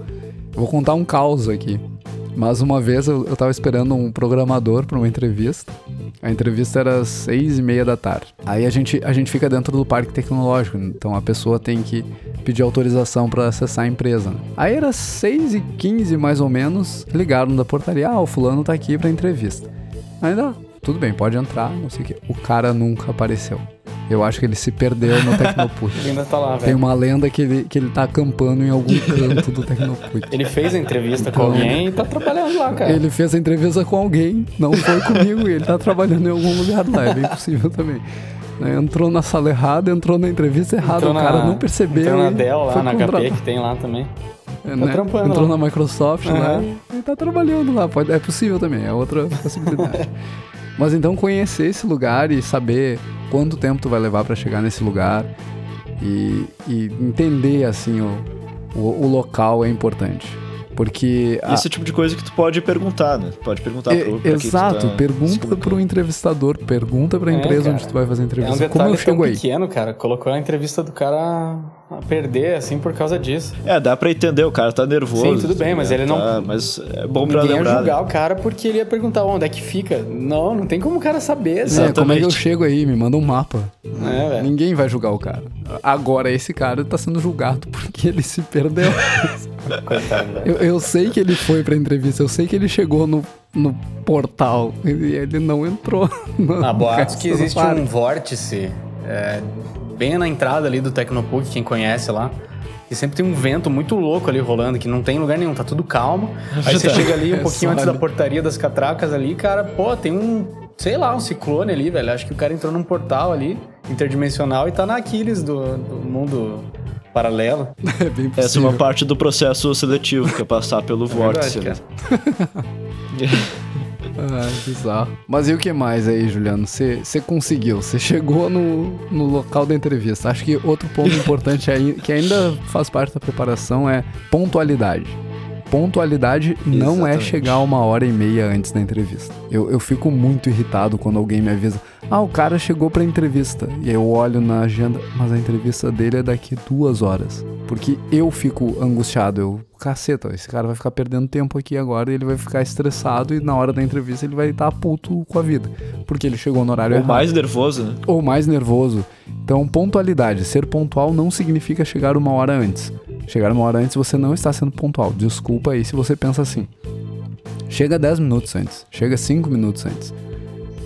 Eu vou contar um caos aqui. Mas uma vez eu, eu tava esperando um programador para uma entrevista. A entrevista era às seis e meia da tarde. Aí a gente, a gente fica dentro do parque tecnológico, então a pessoa tem que pedir autorização para acessar a empresa. né? Aí era seis e quinze mais ou menos, ligaram da portaria, ah, o fulano tá aqui pra entrevista. Dá, tudo bem, pode entrar, não sei o que. O cara nunca apareceu. Eu acho que ele se perdeu no Tecnoput. Ele ainda tá lá, Tem velho. uma lenda que ele, que ele tá acampando em algum canto do Tecnoput. Ele fez a entrevista com alguém e tá trabalhando lá, cara. Ele fez a entrevista com alguém, não foi comigo, e ele tá trabalhando em algum lugar lá, é bem possível também. Né, Entrou na sala errada, entrou na entrevista errada, Entrou o cara não percebeu. Entrou na Dell lá, na contratado. HP que tem lá também. É, né? trampando Entrou lá. na Microsoft lá Aham. e tá trabalhando lá. Pode, é possível também, é outra possibilidade. Mas então conhecer esse lugar e saber quanto tempo tu vai levar pra chegar nesse lugar e, e entender assim o, o, o local é importante. Porque a- Esse é o tipo de coisa que tu pode perguntar, né? Pode perguntar pro, pra Exato, tá pergunta pro entrevistador, pergunta pra É, empresa cara. onde tu vai fazer a É um entrevista. detalhe Como eu tão chego aí? pequeno, cara. Colocou a entrevista do cara a perder, assim, por causa disso. É, dá pra entender, o cara tá nervoso. Sim, tudo bem, mas né? ele não- Tá, mas é bom pra Ninguém ia lembrar. julgar né? o cara porque ele ia perguntar onde é que fica. Não, não tem como o cara saber, É, sabe? como é que eu chego aí? Me manda um mapa. É, velho. Ninguém vai julgar o cara. Agora, esse cara tá sendo julgado porque ele se perdeu. Eu, eu sei que ele foi pra entrevista, eu sei que ele chegou no, no portal e ele não entrou. Há boatos que existe um vórtice é, bem na entrada ali do Tecnopuc, quem conhece lá. E sempre tem um vento muito louco ali rolando, que não tem lugar nenhum, tá tudo calmo. Aí você chega ali um É pouquinho antes da ali. portaria das catracas ali, cara, pô, tem um, sei lá, um ciclone ali, velho. Acho que o cara entrou num portal ali, interdimensional, e tá na Aquiles do, do mundo paralelo. É bem possível. Essa é uma parte do processo seletivo, que é passar pelo vórtice. verdade, né? Ah, bizarro. Mas e o que mais aí, Juliano? Você conseguiu, você chegou no, no local da entrevista. Acho que outro ponto importante aí, que ainda faz parte da preparação é pontualidade. Pontualidade não é chegar uma hora e meia antes da entrevista. Eu, eu fico muito irritado quando alguém me avisa: ah, o cara chegou pra entrevista. E aí eu olho na agenda, mas a entrevista dele é daqui duas horas. Porque eu fico angustiado. Eu, caceta, esse cara vai ficar perdendo tempo aqui agora e ele vai ficar estressado e na hora da entrevista ele vai estar puto com a vida. Porque ele chegou no horário Ou errado mais nervoso, né? ou mais nervoso. Então, pontualidade. Ser pontual não significa chegar uma hora antes. Chegar uma hora antes você não está sendo pontual. Desculpa aí se você pensa assim. Chega 10 minutos antes. Chega 5 minutos antes.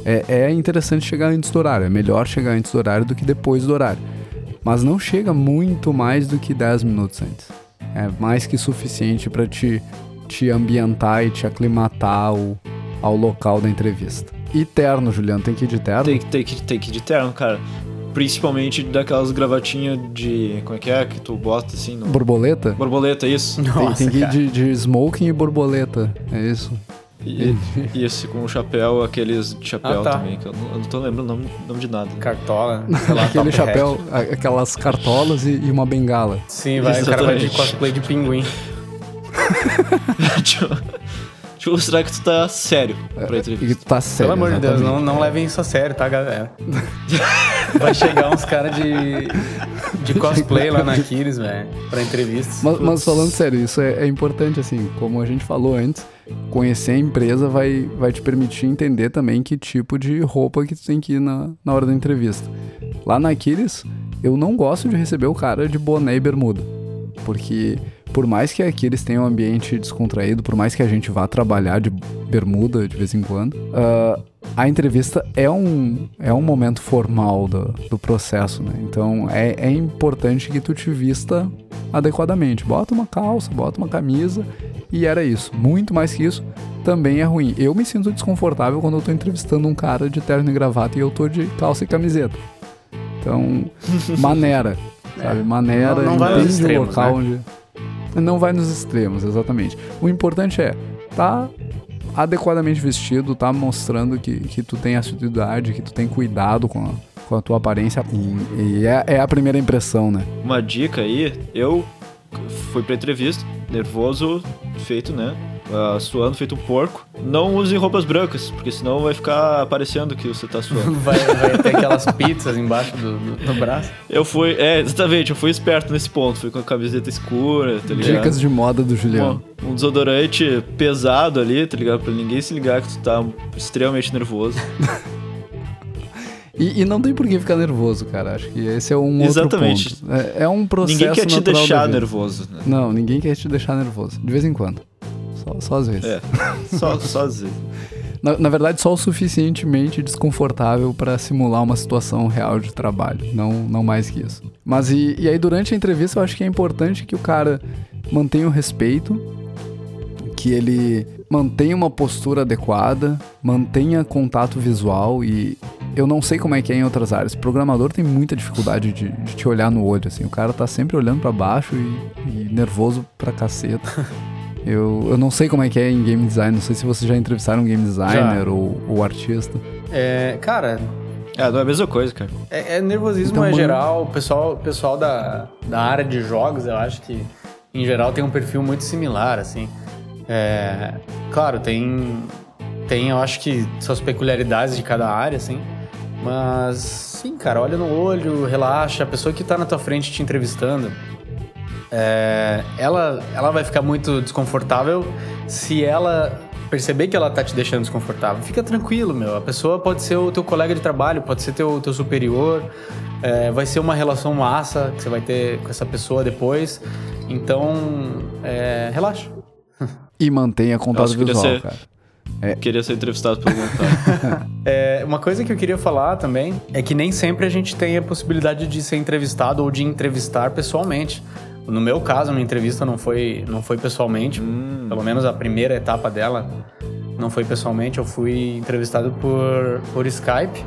É, é interessante chegar antes do horário. É melhor chegar antes do horário do que depois do horário. Mas não chega muito mais do que 10 minutos antes. É mais que suficiente para te, te ambientar e te aclimatar ao, ao local da entrevista. E terno, Juliano, tem que ir de terno? Tem, que- tem, que, tem que ir de terno, cara. Principalmente daquelas gravatinhas de. Como é que é? Que tu bota assim no. Borboleta? Borboleta, isso. Tem- Nossa, tem que ir de, de smoking e borboleta. É isso. E, e esse com o chapéu, aqueles de chapéu Ah, tá. também, que eu não, eu não tô lembrando o nome, nome de nada. Cartola, lá, Aquele chapéu, hat. aquelas cartolas e, e uma bengala. Sim, vai, o cara vai de Exatamente. cosplay de pinguim. eu mostrar que tu tá sério pra E entrevista. que tu tá sério. Pelo amor de Deus, não, não levem isso a sério, tá, galera? Vai chegar uns caras de, de cosplay lá na Aquiles, velho, pra entrevistas. Mas, mas falando sério, isso é, é importante, assim, como a gente falou antes, conhecer a empresa vai, vai te permitir entender também que tipo de roupa que tu tem que ir na, na hora da entrevista. Lá na Aquiles, eu não gosto de receber o cara de boné e bermuda. Porque por mais que aqui eles tenham um ambiente descontraído, por mais que a gente vá trabalhar de bermuda de vez em quando, ah, a entrevista é um, é um momento formal do, do processo, né? Então é, é importante que tu te vista adequadamente. Bota uma calça, bota uma camisa e era isso. Muito mais que isso também é ruim. Eu me sinto desconfortável quando eu tô entrevistando um cara de terno e gravata e eu tô de calça e camiseta. Então, maneira, sabe? Maneira, Não- não vai o extremos, local né? onde... Não vai nos extremos, exatamente. O importante é tá adequadamente vestido, tá mostrando que, que tu tem assiduidade, que tu tem cuidado com a, com a tua aparência. E, e é, é a primeira impressão, né? Uma dica aí, eu fui pra entrevista, nervoso, feito, né? Ah, suando, feito um porco. Não use roupas brancas, porque senão vai ficar parecendo que você tá suando. Vai, vai ter aquelas pizzas embaixo do, do, do braço. Eu fui, é, exatamente, eu fui esperto nesse ponto. Fui com a camiseta escura, tá ligado? Dicas de moda do Juliano. Um, um desodorante pesado ali, tá ligado? Pra ninguém se ligar que tu tá extremamente nervoso. E, e não tem por que ficar nervoso, cara. Acho que esse é um Exatamente. outro ponto. É, é um processo ninguém quer te deixar nervoso, né? Não, ninguém quer te deixar nervoso. De vez em quando. Só, só às vezes. É, só, só às vezes. Na, na verdade, só o suficientemente desconfortável para simular uma situação real de trabalho, não, não mais que isso. Mas e, e aí, durante a entrevista, eu acho que é importante que o cara mantenha o respeito, que ele mantenha uma postura adequada, mantenha contato visual e eu não sei como é que é em outras áreas. Programador tem muita dificuldade de, de te olhar no olho, assim. O cara tá sempre olhando para baixo e, e nervoso pra caceta. Eu, eu não sei como é que é em game design, não sei se vocês já entrevistaram um game designer ou, ou artista. É, cara, É, não é a mesma coisa, cara. É, é nervosismo Então, é geral. O pessoal, pessoal da, da área de jogos, eu acho que, em geral, tem um perfil muito similar, assim. É, claro, tem, tem, eu acho que, suas peculiaridades de cada área, assim. Mas, sim, cara, olha no olho, relaxa. A pessoa que tá na tua frente te entrevistando, é, ela, ela vai ficar muito desconfortável se ela perceber que ela tá te deixando desconfortável. Fica tranquilo, meu. A pessoa pode ser o teu colega de trabalho, pode ser teu, teu superior, é, vai ser uma relação massa que você vai ter com essa pessoa depois. Então, é, relaxa. E mantenha contato visual, ser- cara. Queria ser entrevistado pelo. É, uma coisa que eu queria falar também é que nem sempre a gente tem a possibilidade de ser entrevistado ou de entrevistar pessoalmente. No meu caso, a minha entrevista não foi, não foi pessoalmente, pelo menos a primeira etapa dela não foi pessoalmente. Eu fui entrevistado por, por Skype.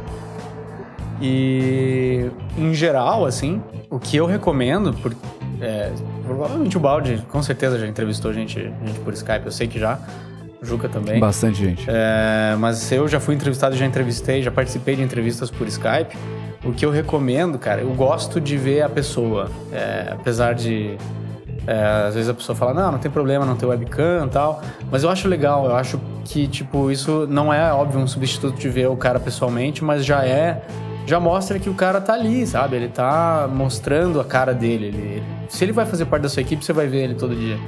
E, em geral, assim, o que eu recomendo, por, é, provavelmente o Balde com certeza já entrevistou gente, gente por Skype, eu sei que já. Juca também. Bastante gente. É, mas eu já fui entrevistado, já entrevistei, já participei de entrevistas por Skype. O que eu recomendo, cara, eu gosto de ver a pessoa. É, apesar de. é, às vezes a pessoa fala, não, não tem problema não ter webcam e tal. Mas eu acho legal, eu acho que, tipo, isso não é, óbvio, um substituto de ver o cara pessoalmente, mas já é. Já mostra que o cara tá ali, sabe? Ele tá mostrando a cara dele. Ele, se ele vai fazer parte da sua equipe, você vai ver ele todo dia.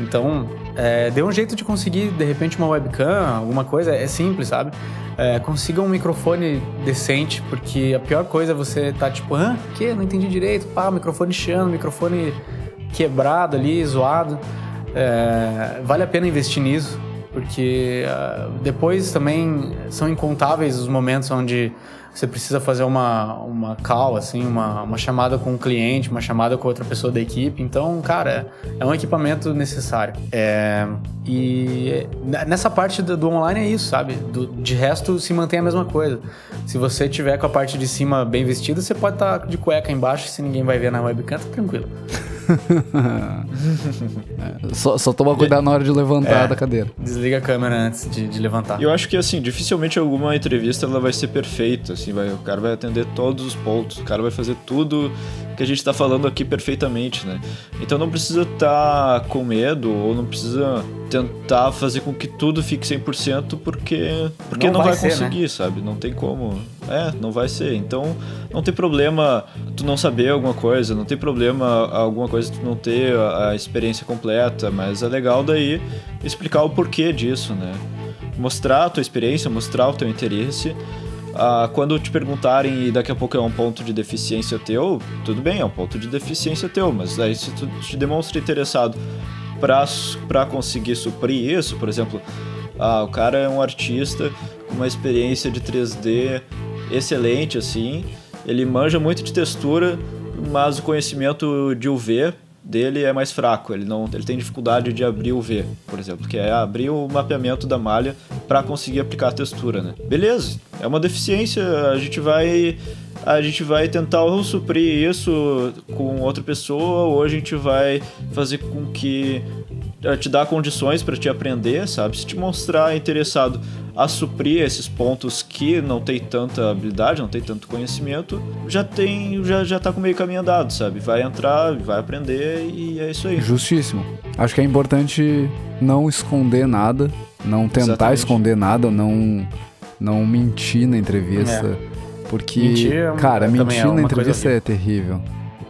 Então, é, dê um jeito de conseguir, de repente, uma webcam, alguma coisa. É simples, sabe? É, consiga um microfone decente, porque a pior coisa é você tá tipo, hã? Que? Não entendi direito. Pá, microfone chiando, microfone quebrado ali, zoado. É, vale a pena investir nisso, porque ah, depois também são incontáveis os momentos onde você precisa fazer uma, uma call, assim, uma, uma chamada com um cliente, uma chamada com outra pessoa da equipe. Então, cara, é um equipamento necessário. É, e nessa parte do, do online é isso, sabe? Do, de resto, se mantém a mesma coisa. Se você tiver com a parte de cima bem vestida, você pode estar de cueca embaixo, se ninguém vai ver na webcam, tá tranquilo. É, só, só toma cuidado na hora de levantar É. da cadeira. Desliga a câmera antes de, de levantar. E eu acho que, assim, dificilmente alguma entrevista ela vai ser perfeita, assim, vai, o cara vai atender todos os pontos, o cara vai fazer tudo que a gente tá falando aqui perfeitamente, né? Então não precisa estar com medo ou não precisa tentar fazer com que tudo fique 100% porque, porque Não não, vai vai, ser, né? conseguir, sabe? Não tem como. É, não vai ser. Então não tem problema tu não saber alguma coisa, não tem problema alguma coisa tu não ter a, a experiência completa, mas é legal daí explicar o porquê disso, né? Mostrar a tua experiência, mostrar o teu interesse. Ah, quando te perguntarem e daqui a pouco é um ponto de deficiência teu, tudo bem, é um ponto de deficiência teu, mas aí se tu te demonstra interessado para conseguir suprir isso, por exemplo, ah, o cara é um artista com uma experiência de 3D excelente, assim, ele manja muito de textura, mas o conhecimento de UV dele é mais fraco, ele não, ele tem dificuldade de abrir o V, por exemplo, que é abrir o mapeamento da malha para conseguir aplicar a textura, né? Beleza, é uma deficiência, a gente vai a gente vai tentar suprir isso com outra pessoa ou a gente vai fazer com que te dar condições para te aprender, sabe? Se te mostrar interessado a suprir esses pontos que não tem tanta habilidade, não tem tanto conhecimento, já tem, já, já tá com meio caminho andado, sabe? Vai entrar, vai aprender e é isso aí. Justíssimo. Acho que é importante não esconder nada, não tentar Exatamente. esconder nada, não, não mentir na entrevista. Porque, Mentir é cara, mentir é na entrevista é terrível.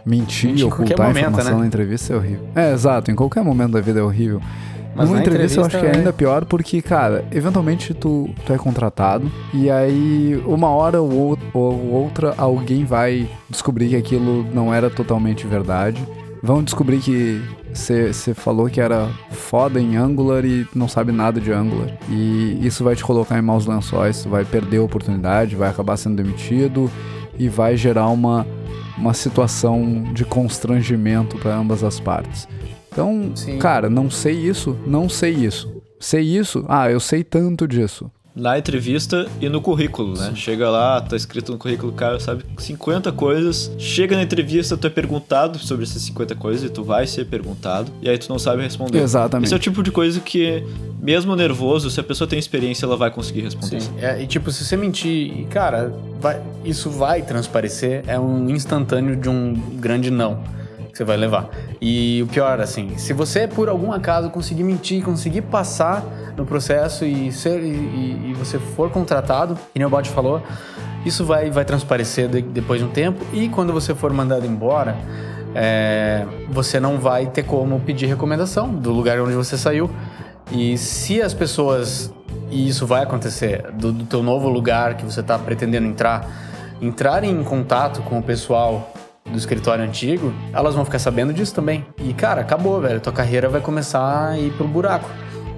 Mentir Mentir ocultar informação né? na entrevista é horrível. É, exato, em qualquer momento da vida é horrível. Mas Numa na entrevista, eu acho que é entrevista, ainda pior porque, cara, eventualmente tu, tu é contratado e aí uma hora ou, ou- ou outra alguém vai descobrir que aquilo não era totalmente verdade. Vão descobrir que você falou que era foda em Angular e não sabe nada de Angular. E isso vai te colocar em maus lençóis, tu vai perder a oportunidade, vai acabar sendo demitido e vai gerar uma, uma situação de constrangimento para ambas as partes. Então, Sim. cara, não sei isso, não sei isso. Sei isso? Ah, eu sei tanto disso. Na entrevista e no currículo, né? Chega lá, tá escrito no currículo, cara sabe 50 coisas. Chega na entrevista, tu é perguntado sobre essas 50 coisas e tu vai ser perguntado. E aí tu não sabe responder. Exatamente. Esse é o tipo de coisa que, mesmo nervoso, se a pessoa tem experiência, ela vai conseguir responder. Sim. É, e tipo, se você mentir, cara, vai- isso vai transparecer, é um instantâneo de um grande não que você vai levar. E o pior, assim, se você por algum acaso conseguir mentir, conseguir passar no processo e ser e, e- você for contratado, e nem o Bode falou, isso vai, vai transparecer de- depois de um tempo. E quando você for mandado embora, é, você não vai ter como pedir recomendação do lugar onde você saiu. E se as pessoas, e isso vai acontecer, do, do teu novo lugar que você está pretendendo entrar, entrarem em contato com o pessoal do escritório antigo, elas vão ficar sabendo disso também. E, cara, acabou, velho. Tua carreira vai começar a ir pro buraco.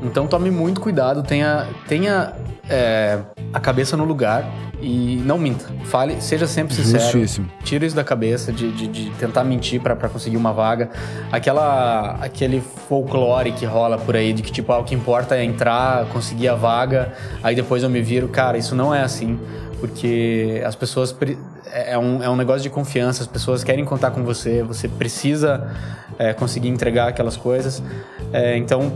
Então tome muito cuidado, tenha, tenha é, a cabeça no lugar e não minta. Fale, seja sempre sincero. Justíssimo. Tira isso da cabeça de, de, de tentar mentir pra conseguir uma vaga. Aquela, aquele folclore que rola por aí de que, tipo, ah, o que importa é entrar, conseguir a vaga, aí depois eu me viro. Cara, isso não é assim. Porque as pessoas. pre- É um, é um negócio de confiança, as pessoas querem contar com você, você precisa é, conseguir entregar aquelas coisas. É, então,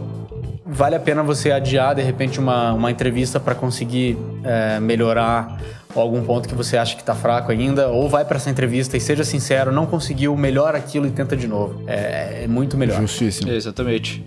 vale a pena você adiar de repente uma, uma entrevista para conseguir é, melhorar algum ponto que você acha que está fraco ainda, ou vai para essa entrevista e seja sincero, não conseguiu, melhora aquilo e tenta de novo. É, é muito melhor. Justíssimo. É, exatamente.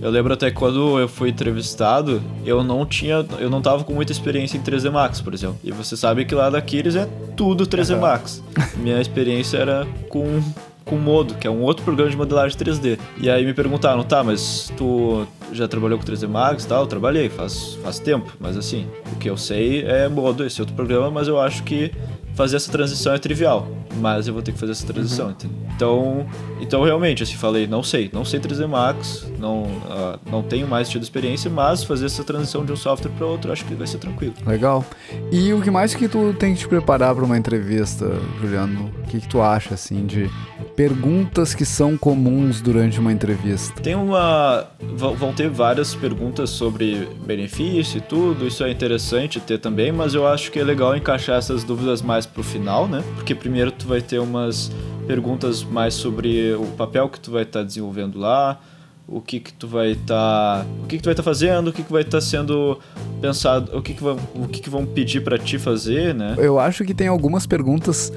Eu lembro até quando eu fui entrevistado, eu não tinha, eu não tava com muita experiência em 3D Max, por exemplo. E você sabe que lá da Kiris é tudo 3D uhum. Max. Minha experiência era com com Modo, que é um outro programa de modelagem 3D. E aí me perguntaram, tá, mas tu já trabalhou com 3D Max e tal? Trabalhei, faz, faz tempo, mas assim, o que eu sei é Modo, esse outro programa, mas eu acho que fazer essa transição é trivial, mas eu vou ter que fazer essa transição, uhum. Então, então realmente, assim, falei, não sei, não sei 3D Max, não, uh, não tenho mais tido experiência, mas fazer essa transição de um software para outro, acho que vai ser tranquilo. Legal. E o que mais que tu tem que te preparar para uma entrevista, Juliano? O que, que tu acha, assim, de perguntas que são comuns durante uma entrevista? Tem uma... vão ter várias perguntas sobre benefício e tudo, isso é interessante ter também, mas eu acho que é legal encaixar essas dúvidas mais pro final, né? Porque primeiro tu vai ter umas perguntas mais sobre o papel que tu vai estar tá desenvolvendo lá, o que que tu vai estar, tá, o que que tu vai estar tá fazendo, o que que vai estar tá sendo pensado, o que que vão, o que que vão pedir para ti fazer, né? Eu acho que tem algumas perguntas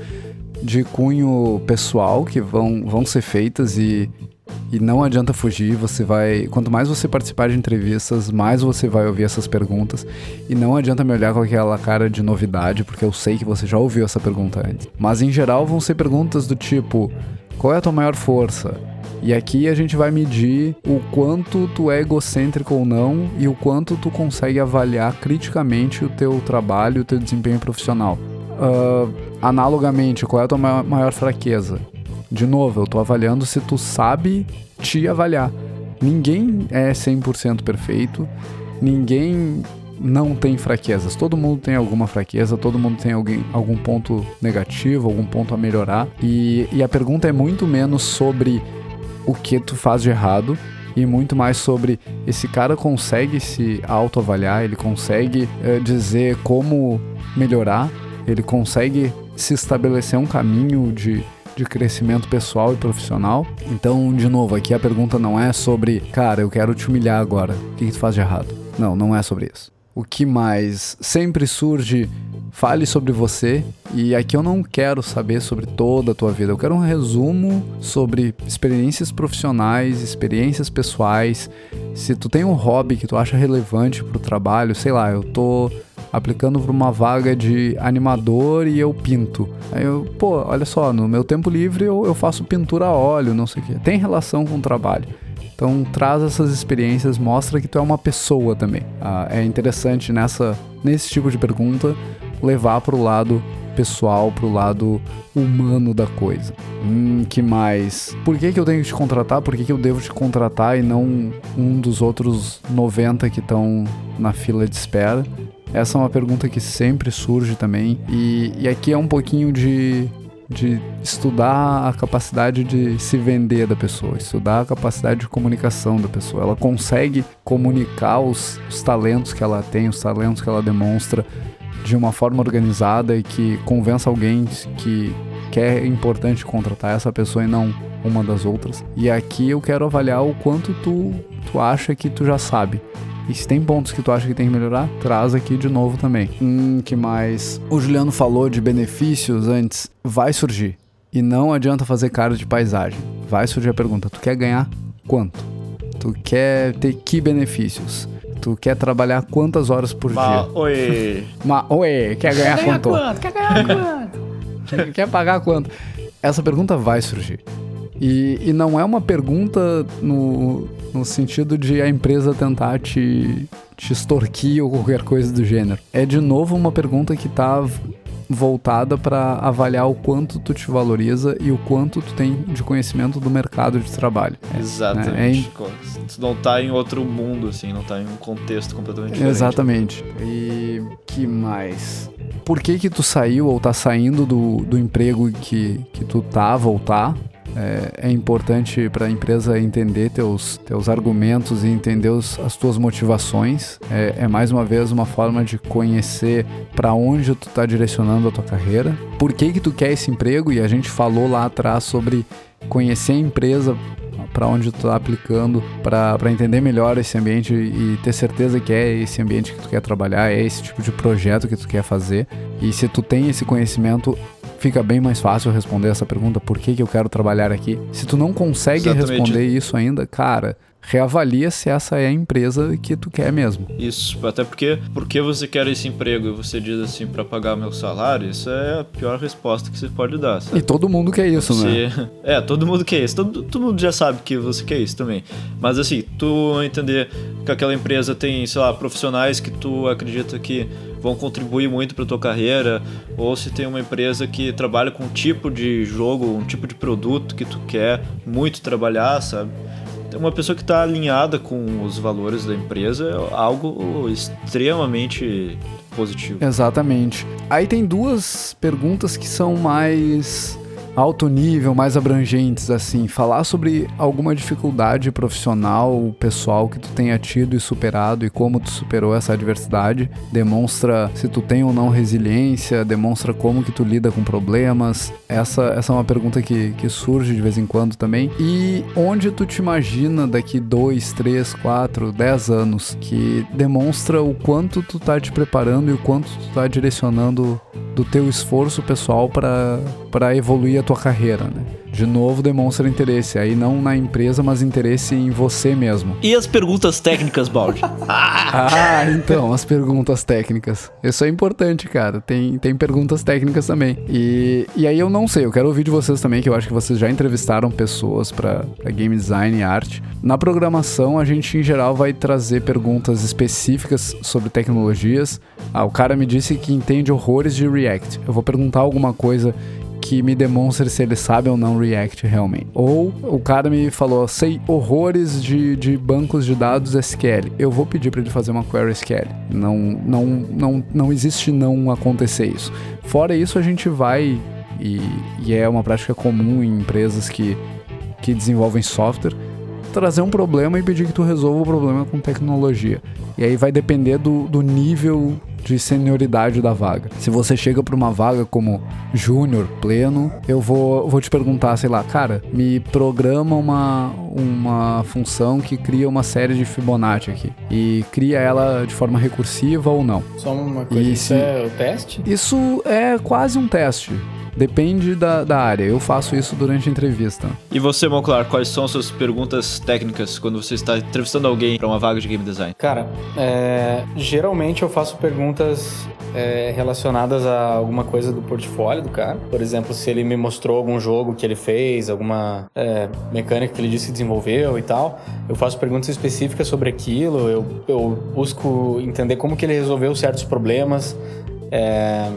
de cunho pessoal que vão, vão ser feitas e e não adianta fugir, você vai. Quanto mais você participar de entrevistas, mais você vai ouvir essas perguntas. E não adianta me olhar com aquela cara de novidade, porque eu sei que você já ouviu essa pergunta antes. Mas em geral vão ser perguntas do tipo: qual é a tua maior força? E aqui a gente vai medir o quanto tu é egocêntrico ou não e o quanto tu consegue avaliar criticamente o teu trabalho, o teu desempenho profissional. Uh, analogamente, qual é a tua maior fraqueza? De novo, eu tô avaliando se tu sabe te avaliar. Ninguém é 100% perfeito, ninguém não tem fraquezas. Todo mundo tem alguma fraqueza, todo mundo tem alguém, algum ponto negativo, algum ponto a melhorar. E, e a pergunta é muito menos sobre o que tu faz de errado e muito mais sobre esse cara consegue se autoavaliar, ele consegue é, dizer como melhorar, ele consegue se estabelecer um caminho de de crescimento pessoal e profissional. Então, de novo, aqui a pergunta não é sobre, cara, eu quero te humilhar agora. O que, que tu faz de errado? Não, não é sobre isso. O que mais sempre surge, fale sobre você. E aqui eu não quero saber sobre toda a tua vida. Eu quero um resumo sobre experiências profissionais, experiências pessoais. Se tu tem um hobby que tu acha relevante pro trabalho, sei lá, eu tô aplicando para uma vaga de animador e eu pinto. Aí eu, pô, olha só, no meu tempo livre eu, eu faço pintura a óleo, não sei o quê. Tem relação com o trabalho. Então traz essas experiências, mostra que tu é uma pessoa também. Ah, é interessante nessa, nesse tipo de pergunta levar para o lado pessoal, para o lado humano da coisa. Hum, que mais? Por que, que eu tenho que te contratar? Por que, que eu devo te contratar e não um dos outros 90 que estão na fila de espera? Essa é uma pergunta que sempre surge também. E, e aqui é um pouquinho de, de estudar a capacidade de se vender da pessoa, estudar a capacidade de comunicação da pessoa. Ela consegue comunicar os, os talentos que ela tem, os talentos que ela demonstra de uma forma organizada e que convença alguém que, que é importante contratar essa pessoa e não uma das outras. E aqui eu quero avaliar o quanto tu, tu acha que tu já sabe. E se tem pontos que tu acha que tem que melhorar, traz aqui de novo também. Hum, que mais? O Juliano falou de benefícios antes. Vai surgir. E não adianta fazer cara de paisagem. Vai surgir a pergunta: tu quer ganhar quanto? Tu quer ter que benefícios? Tu quer trabalhar quantas horas por Ma, dia? Oi. Ma, oi, quer ganhar, quer ganhar quanto? quanto? Quer ganhar quanto? quer pagar quanto? Essa pergunta vai surgir. E, e não é uma pergunta no, no sentido de a empresa tentar te, te extorquir ou qualquer coisa do gênero. É de novo uma pergunta que está voltada para avaliar o quanto tu te valoriza e o quanto tu tem de conhecimento do mercado de trabalho. Exatamente. Né? É em... Tu não tá em outro mundo, assim, não tá em um contexto completamente diferente. Exatamente. E que mais? Por que que tu saiu ou tá saindo do, do emprego que, que tu tava ou tá? É, é importante para a empresa entender teus, teus argumentos e entender os, as tuas motivações. É, é, mais uma vez uma forma de conhecer para onde tu está direcionando a tua carreira. Por que que tu quer esse emprego? E a gente falou lá atrás sobre conhecer a empresa para onde tu tá aplicando, para entender melhor esse ambiente e ter certeza que é esse ambiente que tu quer trabalhar, é esse tipo de projeto que tu quer fazer. E se tu tem esse conhecimento, fica bem mais fácil responder essa pergunta, por que, que eu quero trabalhar aqui? Se tu não consegue Exatamente. responder isso ainda, cara, reavalia se essa é a empresa que tu quer mesmo. Isso, até porque porque você quer esse emprego e você diz assim para pagar meu salário, isso é a pior resposta que você pode dar. Sabe? E todo mundo quer isso, você... né? É, todo mundo quer isso. Todo, todo mundo já sabe que você quer isso também. Mas assim, tu entender que aquela empresa tem, sei lá, profissionais que tu acredita que vão contribuir muito para tua carreira, ou se tem uma empresa que trabalha com um tipo de jogo, um tipo de produto que tu quer muito trabalhar, sabe? uma pessoa que está alinhada com os valores da empresa é algo extremamente positivo. Exatamente. Aí tem duas perguntas que são mais alto nível, mais abrangentes, assim, falar sobre alguma dificuldade profissional, pessoal que tu tenha tido e superado e como tu superou essa adversidade, demonstra se tu tem ou não resiliência, demonstra como que tu lida com problemas. Essa, essa é uma pergunta que, que surge de vez em quando também. E onde tu te imagina daqui dois, três, quatro, dez anos, que demonstra o quanto tu tá te preparando e o quanto tu tá direcionando do teu esforço pessoal para evoluir a tua carreira, né? De novo, demonstra interesse. Aí não na empresa, mas interesse em você mesmo. E as perguntas técnicas, Baldi? ah, então, as perguntas técnicas. Isso é importante, cara. Tem, tem perguntas técnicas também. E, e aí eu não sei, eu quero ouvir de vocês também, que eu acho que vocês já entrevistaram pessoas para game design e arte. Na programação, a gente em geral vai trazer perguntas específicas sobre tecnologias. Ah, o cara me disse que entende horrores de React. Eu vou perguntar alguma coisa que me demonstre se ele sabe ou não React realmente. Ou o cara me falou, sei horrores de, de bancos de dados SQL. Eu vou pedir para ele fazer uma query SQL. Não, não, não, não existe não acontecer isso. Fora isso, a gente vai, e, e é uma prática comum em empresas que, que desenvolvem software, trazer um problema e pedir que tu resolva o problema com tecnologia. E aí vai depender do, do nível de senioridade da vaga. Se você chega para uma vaga como júnior pleno, eu vou, vou te perguntar, sei lá, cara, me programa uma, uma função que cria uma série de Fibonacci aqui e cria ela de forma recursiva ou não. Só uma coisa, e isso se... é o teste? Isso é quase um teste. Depende da, da área. Eu faço isso durante a entrevista. E você, Monclar, quais são as suas perguntas técnicas quando você está entrevistando alguém para uma vaga de game design? Cara, é, geralmente eu faço perguntas é, relacionadas a alguma coisa do portfólio do cara. Por exemplo, se ele me mostrou algum jogo que ele fez, alguma é, mecânica que ele disse que desenvolveu e tal. Eu faço perguntas específicas sobre aquilo. Eu, eu busco entender como que ele resolveu certos problemas. É,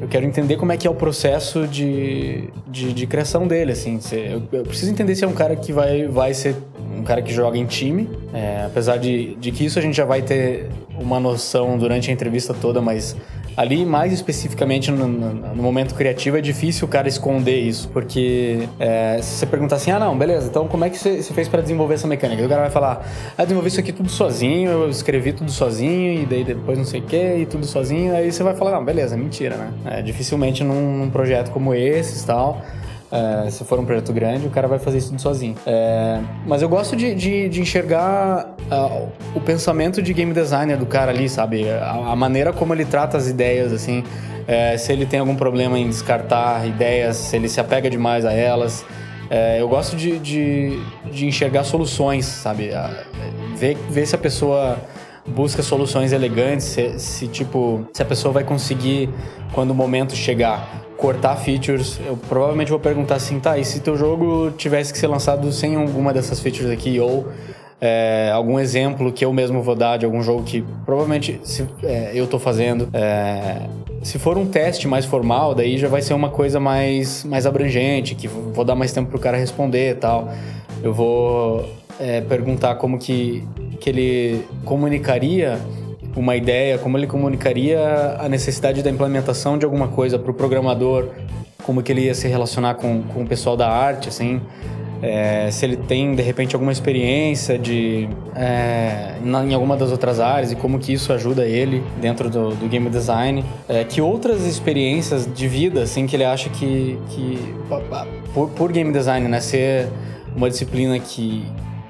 eu quero entender como é que é o processo de, de, de criação dele, assim. Eu, eu, preciso entender se é um cara que vai, vai ser um cara que joga em time, é, apesar de, de que isso a gente já vai ter uma noção durante a entrevista toda, mas Ali, mais especificamente no, no, no, momento criativo, é difícil o cara esconder isso, porque é, se você perguntar assim, ah, não, beleza, então como é que você, fez para desenvolver essa mecânica? o cara vai falar, ah, desenvolvi isso aqui tudo sozinho, eu escrevi tudo sozinho, e daí depois não sei o que, e tudo sozinho, aí você vai falar, não, beleza, mentira, né? É, dificilmente num, num projeto como esse e tal é, se for um projeto grande, o cara vai fazer isso tudo sozinho. É, mas eu gosto de, de, de enxergar uh, o pensamento de game designer do cara ali, sabe? A, a maneira como ele trata as ideias, assim. É, se ele tem algum problema em descartar ideias, se ele se apega demais a elas. É, eu gosto de, de, de, enxergar soluções, sabe? Ver, ver se a pessoa busca soluções elegantes, se, se, tipo, se a pessoa vai conseguir, quando o momento chegar, cortar features, eu provavelmente vou perguntar assim, tá, e se teu jogo tivesse que ser lançado sem alguma dessas features aqui, ou é, algum exemplo que eu mesmo vou dar de algum jogo que provavelmente se, é, eu estou fazendo. É, se for um teste mais formal, daí já vai ser uma coisa mais, mais abrangente, que vou dar mais tempo para o cara responder e tal. Eu vou é, perguntar como que, que ele comunicaria uma ideia, como ele comunicaria a necessidade da implementação de alguma coisa para o programador, como que ele ia se relacionar com, com o pessoal da arte, assim, é, se ele tem de repente alguma experiência de é, em alguma das outras áreas e como que isso ajuda ele dentro do, do game design, é, que outras experiências de vida, assim, que ele acha que, que por, por game design, né, ser uma disciplina que,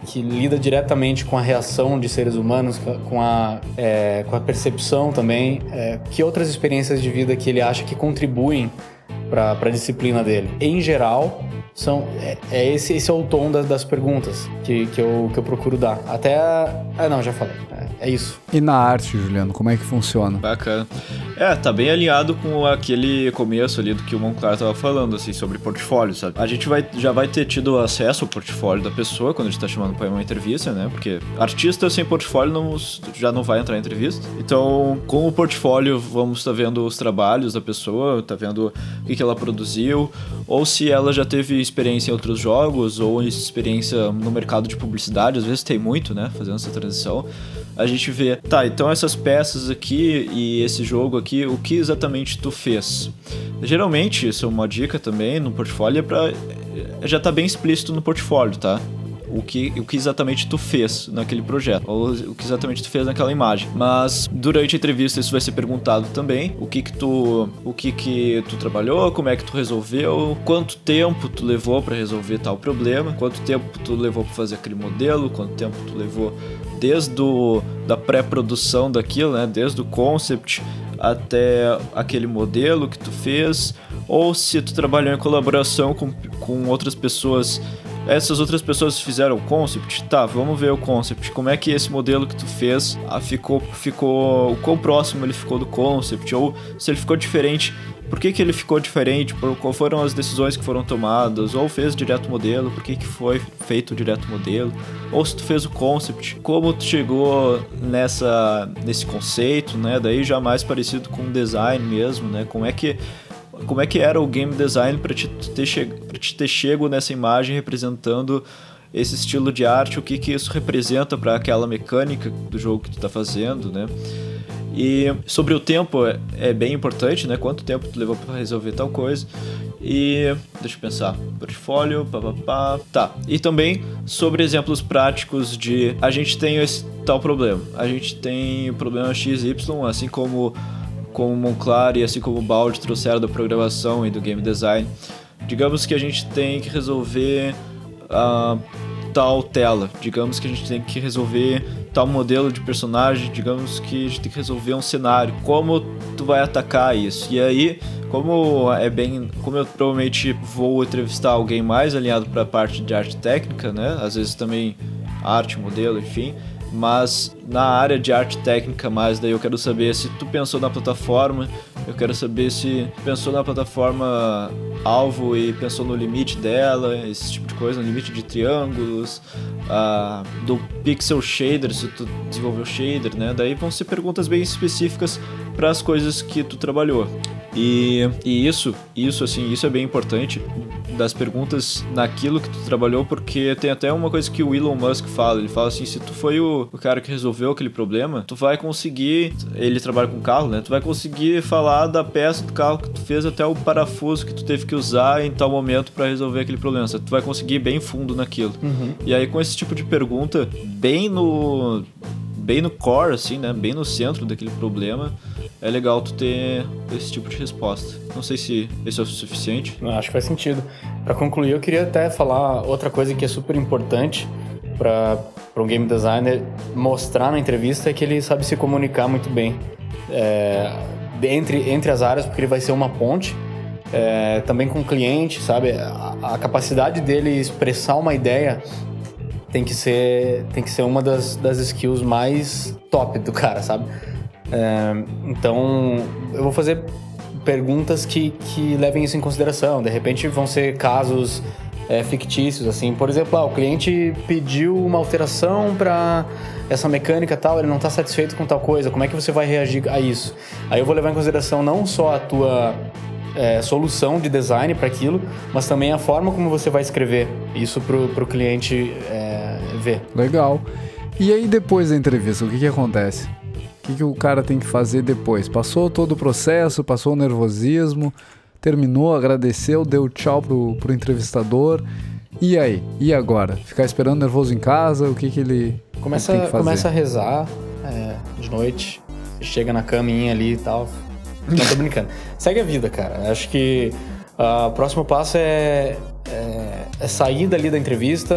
que lida diretamente com a reação de seres humanos, com a, é, com a percepção também. É, que outras experiências de vida que ele acha que contribuem para a disciplina dele? Em geral, são, é, é esse, esse é o tom das, das perguntas que, que, eu, que eu procuro dar. Até. Ah, não, já falei. É, é isso. E na arte, Juliano, como é que funciona? Bacana. É, tá bem alinhado com aquele começo ali do que o Monclar tava falando, assim, sobre portfólio, sabe? A gente vai, já vai ter tido acesso ao portfólio da pessoa quando a gente tá chamando pra uma entrevista, né? Porque artista sem portfólio não, já não vai entrar em entrevista. Então, com o portfólio, vamos tá vendo os trabalhos da pessoa, tá vendo o que, que ela produziu, ou se ela já teve experiência em outros jogos, ou experiência no mercado de publicidade, às vezes tem muito, né? Fazendo essa transição a gente vê, tá, então essas peças aqui e esse jogo aqui, o que exatamente tu fez? Geralmente, isso é uma dica também no portfólio, é pra, já tá bem explícito no portfólio, tá? o que, o que exatamente tu fez naquele projeto, ou o que exatamente tu fez naquela imagem. Mas durante a entrevista isso vai ser perguntado também, o que que tu, o que que tu trabalhou, como é que tu resolveu, quanto tempo tu levou para resolver tal problema, quanto tempo tu levou para fazer aquele modelo, quanto tempo tu levou desde do, da pré-produção daquilo, né, desde o concept até aquele modelo que tu fez, ou se tu trabalhou em colaboração com, com outras pessoas. Essas outras pessoas fizeram o concept, tá, vamos ver o concept. Como é que esse modelo que tu fez ah, ficou, ficou, o quão próximo ele ficou do concept, ou se ele ficou diferente, por que, que ele ficou diferente, por, qual foram as decisões que foram tomadas, ou fez direto modelo, por que, que foi feito direto modelo, ou se tu fez o concept, como tu chegou nessa, nesse conceito, né, daí já mais parecido com o design mesmo, né, como é que como é que era o game design para te, ter che te ter chego nessa imagem representando esse estilo de arte, o que, que isso representa para aquela mecânica do jogo que tu está fazendo, né? E sobre o tempo é, é, bem importante, né? Quanto tempo tu levou para resolver tal coisa. E deixa eu pensar, portfólio, papapá. Tá. E também sobre exemplos práticos de a gente tem esse tal problema. A gente tem o problema XY, assim como como Monclar e assim como Balde trouxeram da programação e do game design. Digamos que a gente tem que resolver uh, tal tela, digamos que a gente tem que resolver tal modelo de personagem, digamos que a gente tem que resolver um cenário. Como tu vai atacar isso? E aí, como é bem, como eu provavelmente vou entrevistar alguém mais alinhado para a parte de arte técnica, né? Às vezes também arte, modelo, enfim mas na área de arte técnica mais, daí eu quero saber se tu pensou na plataforma, eu quero saber se pensou na plataforma alvo e pensou no limite dela, esse tipo de coisa, no limite de triângulos, uh, do pixel shader, se tu desenvolveu shader, né? Daí vão ser perguntas bem específicas para as coisas que tu trabalhou. E, e isso, isso assim, isso é bem importante das perguntas naquilo que tu trabalhou, porque tem até uma coisa que o Elon Musk fala, ele fala assim, se tu foi o, o cara que resolveu aquele problema, tu vai conseguir, ele trabalha com carro, né? Tu vai conseguir falar da peça do carro que tu fez até o parafuso que tu teve que usar em tal momento para resolver aquele problema. Tu vai conseguir ir bem fundo naquilo. Uhum. E aí com esse tipo de pergunta, bem no bem no core assim, né, bem no centro daquele problema, é legal tu ter esse tipo de resposta. Não sei se esse é o suficiente. Acho que faz sentido. Para concluir, eu queria até falar outra coisa que é super importante para um game designer mostrar na entrevista é que ele sabe se comunicar muito bem é, entre, entre as áreas, porque ele vai ser uma ponte. É, também com o cliente, sabe? A, a capacidade dele expressar uma ideia tem que ser, tem que ser uma das, das skills mais top do cara, sabe? É, então, eu vou fazer perguntas que, que levem isso em consideração. De repente, vão ser casos é, fictícios, assim. Por exemplo, ah, o cliente pediu uma alteração para essa mecânica tal, ele não está satisfeito com tal coisa. Como é que você vai reagir a isso? Aí eu vou levar em consideração não só a tua é, solução de design para aquilo, mas também a forma como você vai escrever isso para o cliente é, ver. Legal. E aí depois da entrevista, o que, que acontece? O que, que o cara tem que fazer depois? Passou todo o processo, passou o nervosismo, terminou, agradeceu, deu tchau pro, pro entrevistador. E aí? E agora? Ficar esperando nervoso em casa? O que, que ele começa, que fazer? Começa a rezar é, de noite, chega na caminha ali e tal, não, tô brincando. Segue a vida, cara. Acho que uh, o próximo passo é, é, é sair dali da entrevista,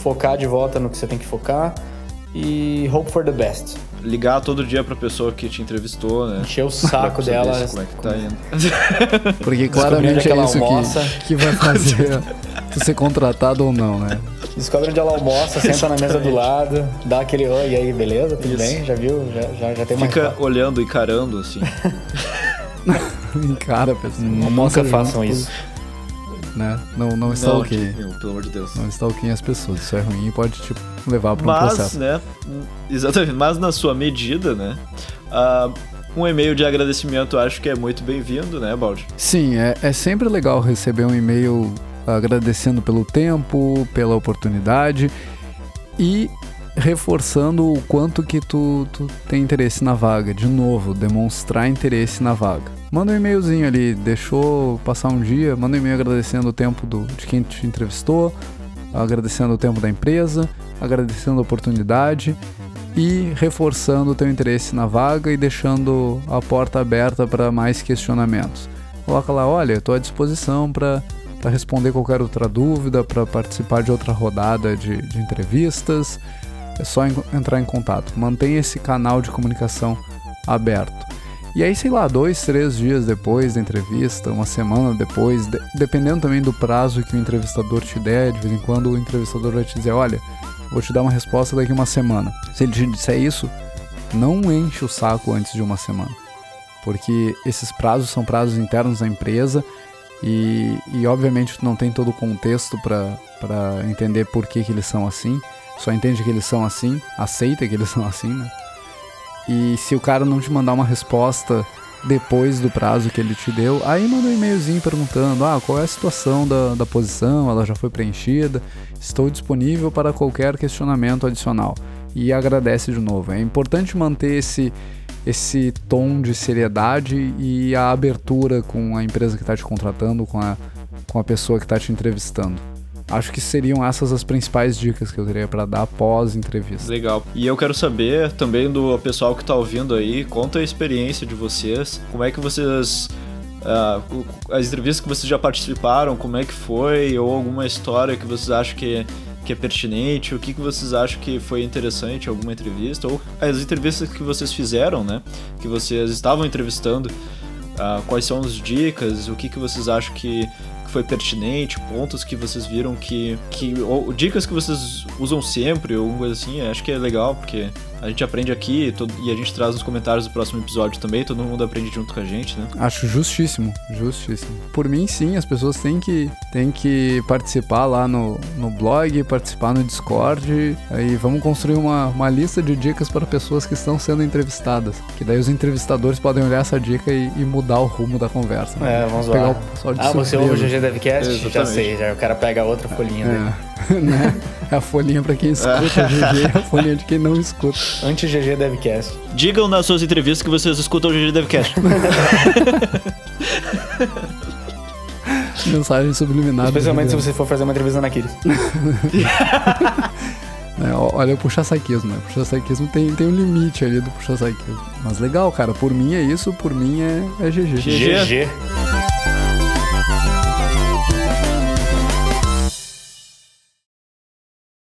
focar de volta no que você tem que focar e hope for the best. Ligar todo dia pra pessoa que te entrevistou, né? Encher o saco dela. Como é que tá indo. Porque claramente onde é isso almoça. que, que vai fazer tu ser contratado ou não, né? Descobre onde ela almoça, senta na mesa do lado, dá aquele oi, e aí, beleza? Tudo Isso. bem? Já viu? Já, já, já tem mais. Fica olhando, encarando, assim. Encara a pessoa. Nunca almoça façam isso. Né? Não, não está Não, ok. meu, pelo amor de Deus. Não está ok as pessoas. Isso é ruim e pode te levar para um Mas, processo. né? Exatamente, mas na sua medida, né? ah, um e-mail de agradecimento acho que é muito bem-vindo, né, Baldi? Sim, é, é sempre legal receber um e-mail agradecendo pelo tempo, pela oportunidade e reforçando o quanto que tu, tu tem interesse na vaga. De novo, demonstrar interesse na vaga. Manda um e-mailzinho ali, deixou passar um dia, manda um e-mail agradecendo o tempo do, de quem te entrevistou, agradecendo o tempo da empresa, agradecendo a oportunidade e reforçando o teu interesse na vaga e deixando a porta aberta para mais questionamentos. Coloca lá, olha, estou à disposição para responder qualquer outra dúvida, para participar de outra rodada de, de entrevistas. É só en- entrar em contato. Mantenha esse canal de comunicação aberto. E aí, sei lá, dois, três dias depois da entrevista, uma semana depois, de- dependendo também do prazo que o entrevistador te der, de vez em quando o entrevistador vai te dizer, olha, vou te dar uma resposta daqui uma semana. Se ele te disser isso, não enche o saco antes de uma semana. Porque esses prazos são prazos internos da empresa e, e obviamente tu não tem todo o contexto para entender por que, que eles são assim. Só entende que eles são assim, aceita que eles são assim, né? E se o cara não te mandar uma resposta depois do prazo que ele te deu, aí manda um e-mailzinho perguntando: ah, qual é a situação da, da posição, ela já foi preenchida, estou disponível para qualquer questionamento adicional. E agradece de novo. É importante manter esse, esse tom de seriedade e a abertura com a empresa que está te contratando, com a, com a pessoa que está te entrevistando. Acho que seriam essas as principais dicas que eu teria para dar após entrevista. Legal. E eu quero saber também do pessoal que tá ouvindo aí, conta a experiência de vocês, como é que vocês. o- as entrevistas que vocês já participaram, como é que foi, ou alguma história que vocês acham que, que é pertinente, o que, que vocês acham que foi interessante, alguma entrevista, ou as entrevistas que vocês fizeram, né? Que vocês estavam entrevistando, ah, quais são as dicas, o que, que vocês acham que, que foi pertinente, pontos que vocês viram que. que ou dicas que vocês usam sempre, ou alguma coisa assim, acho que é legal, porque a gente aprende aqui e todo- e a gente traz nos comentários do próximo episódio também, todo mundo aprende junto com a gente, né? Acho justíssimo, justíssimo. Por mim, sim, as pessoas têm que, têm que participar lá no, no blog, participar no Discord. Aí vamos construir uma, uma lista de dicas para pessoas que estão sendo entrevistadas. Que daí os entrevistadores podem olhar essa dica e, e mudar o rumo da conversa. né? É, vamos Pegar lá. o pessoal de Ah, você ouve o. GG Devcast? Já sei, já o cara pega outra folhinha dele. É, né? É a folhinha para quem escuta GG e a folhinha de quem não escuta. Anti-GG Devcast. Digam nas suas entrevistas que vocês escutam o GG Devcast. Mensagem subliminar. do Especialmente se GG. você for fazer uma entrevista na Kiris. É, olha o puxa-saquismo, né? Puxa-saquismo tem, tem um limite ali do puxa-saquismo. Mas legal, cara. Por mim é isso, por mim é, é GG. GG. GG.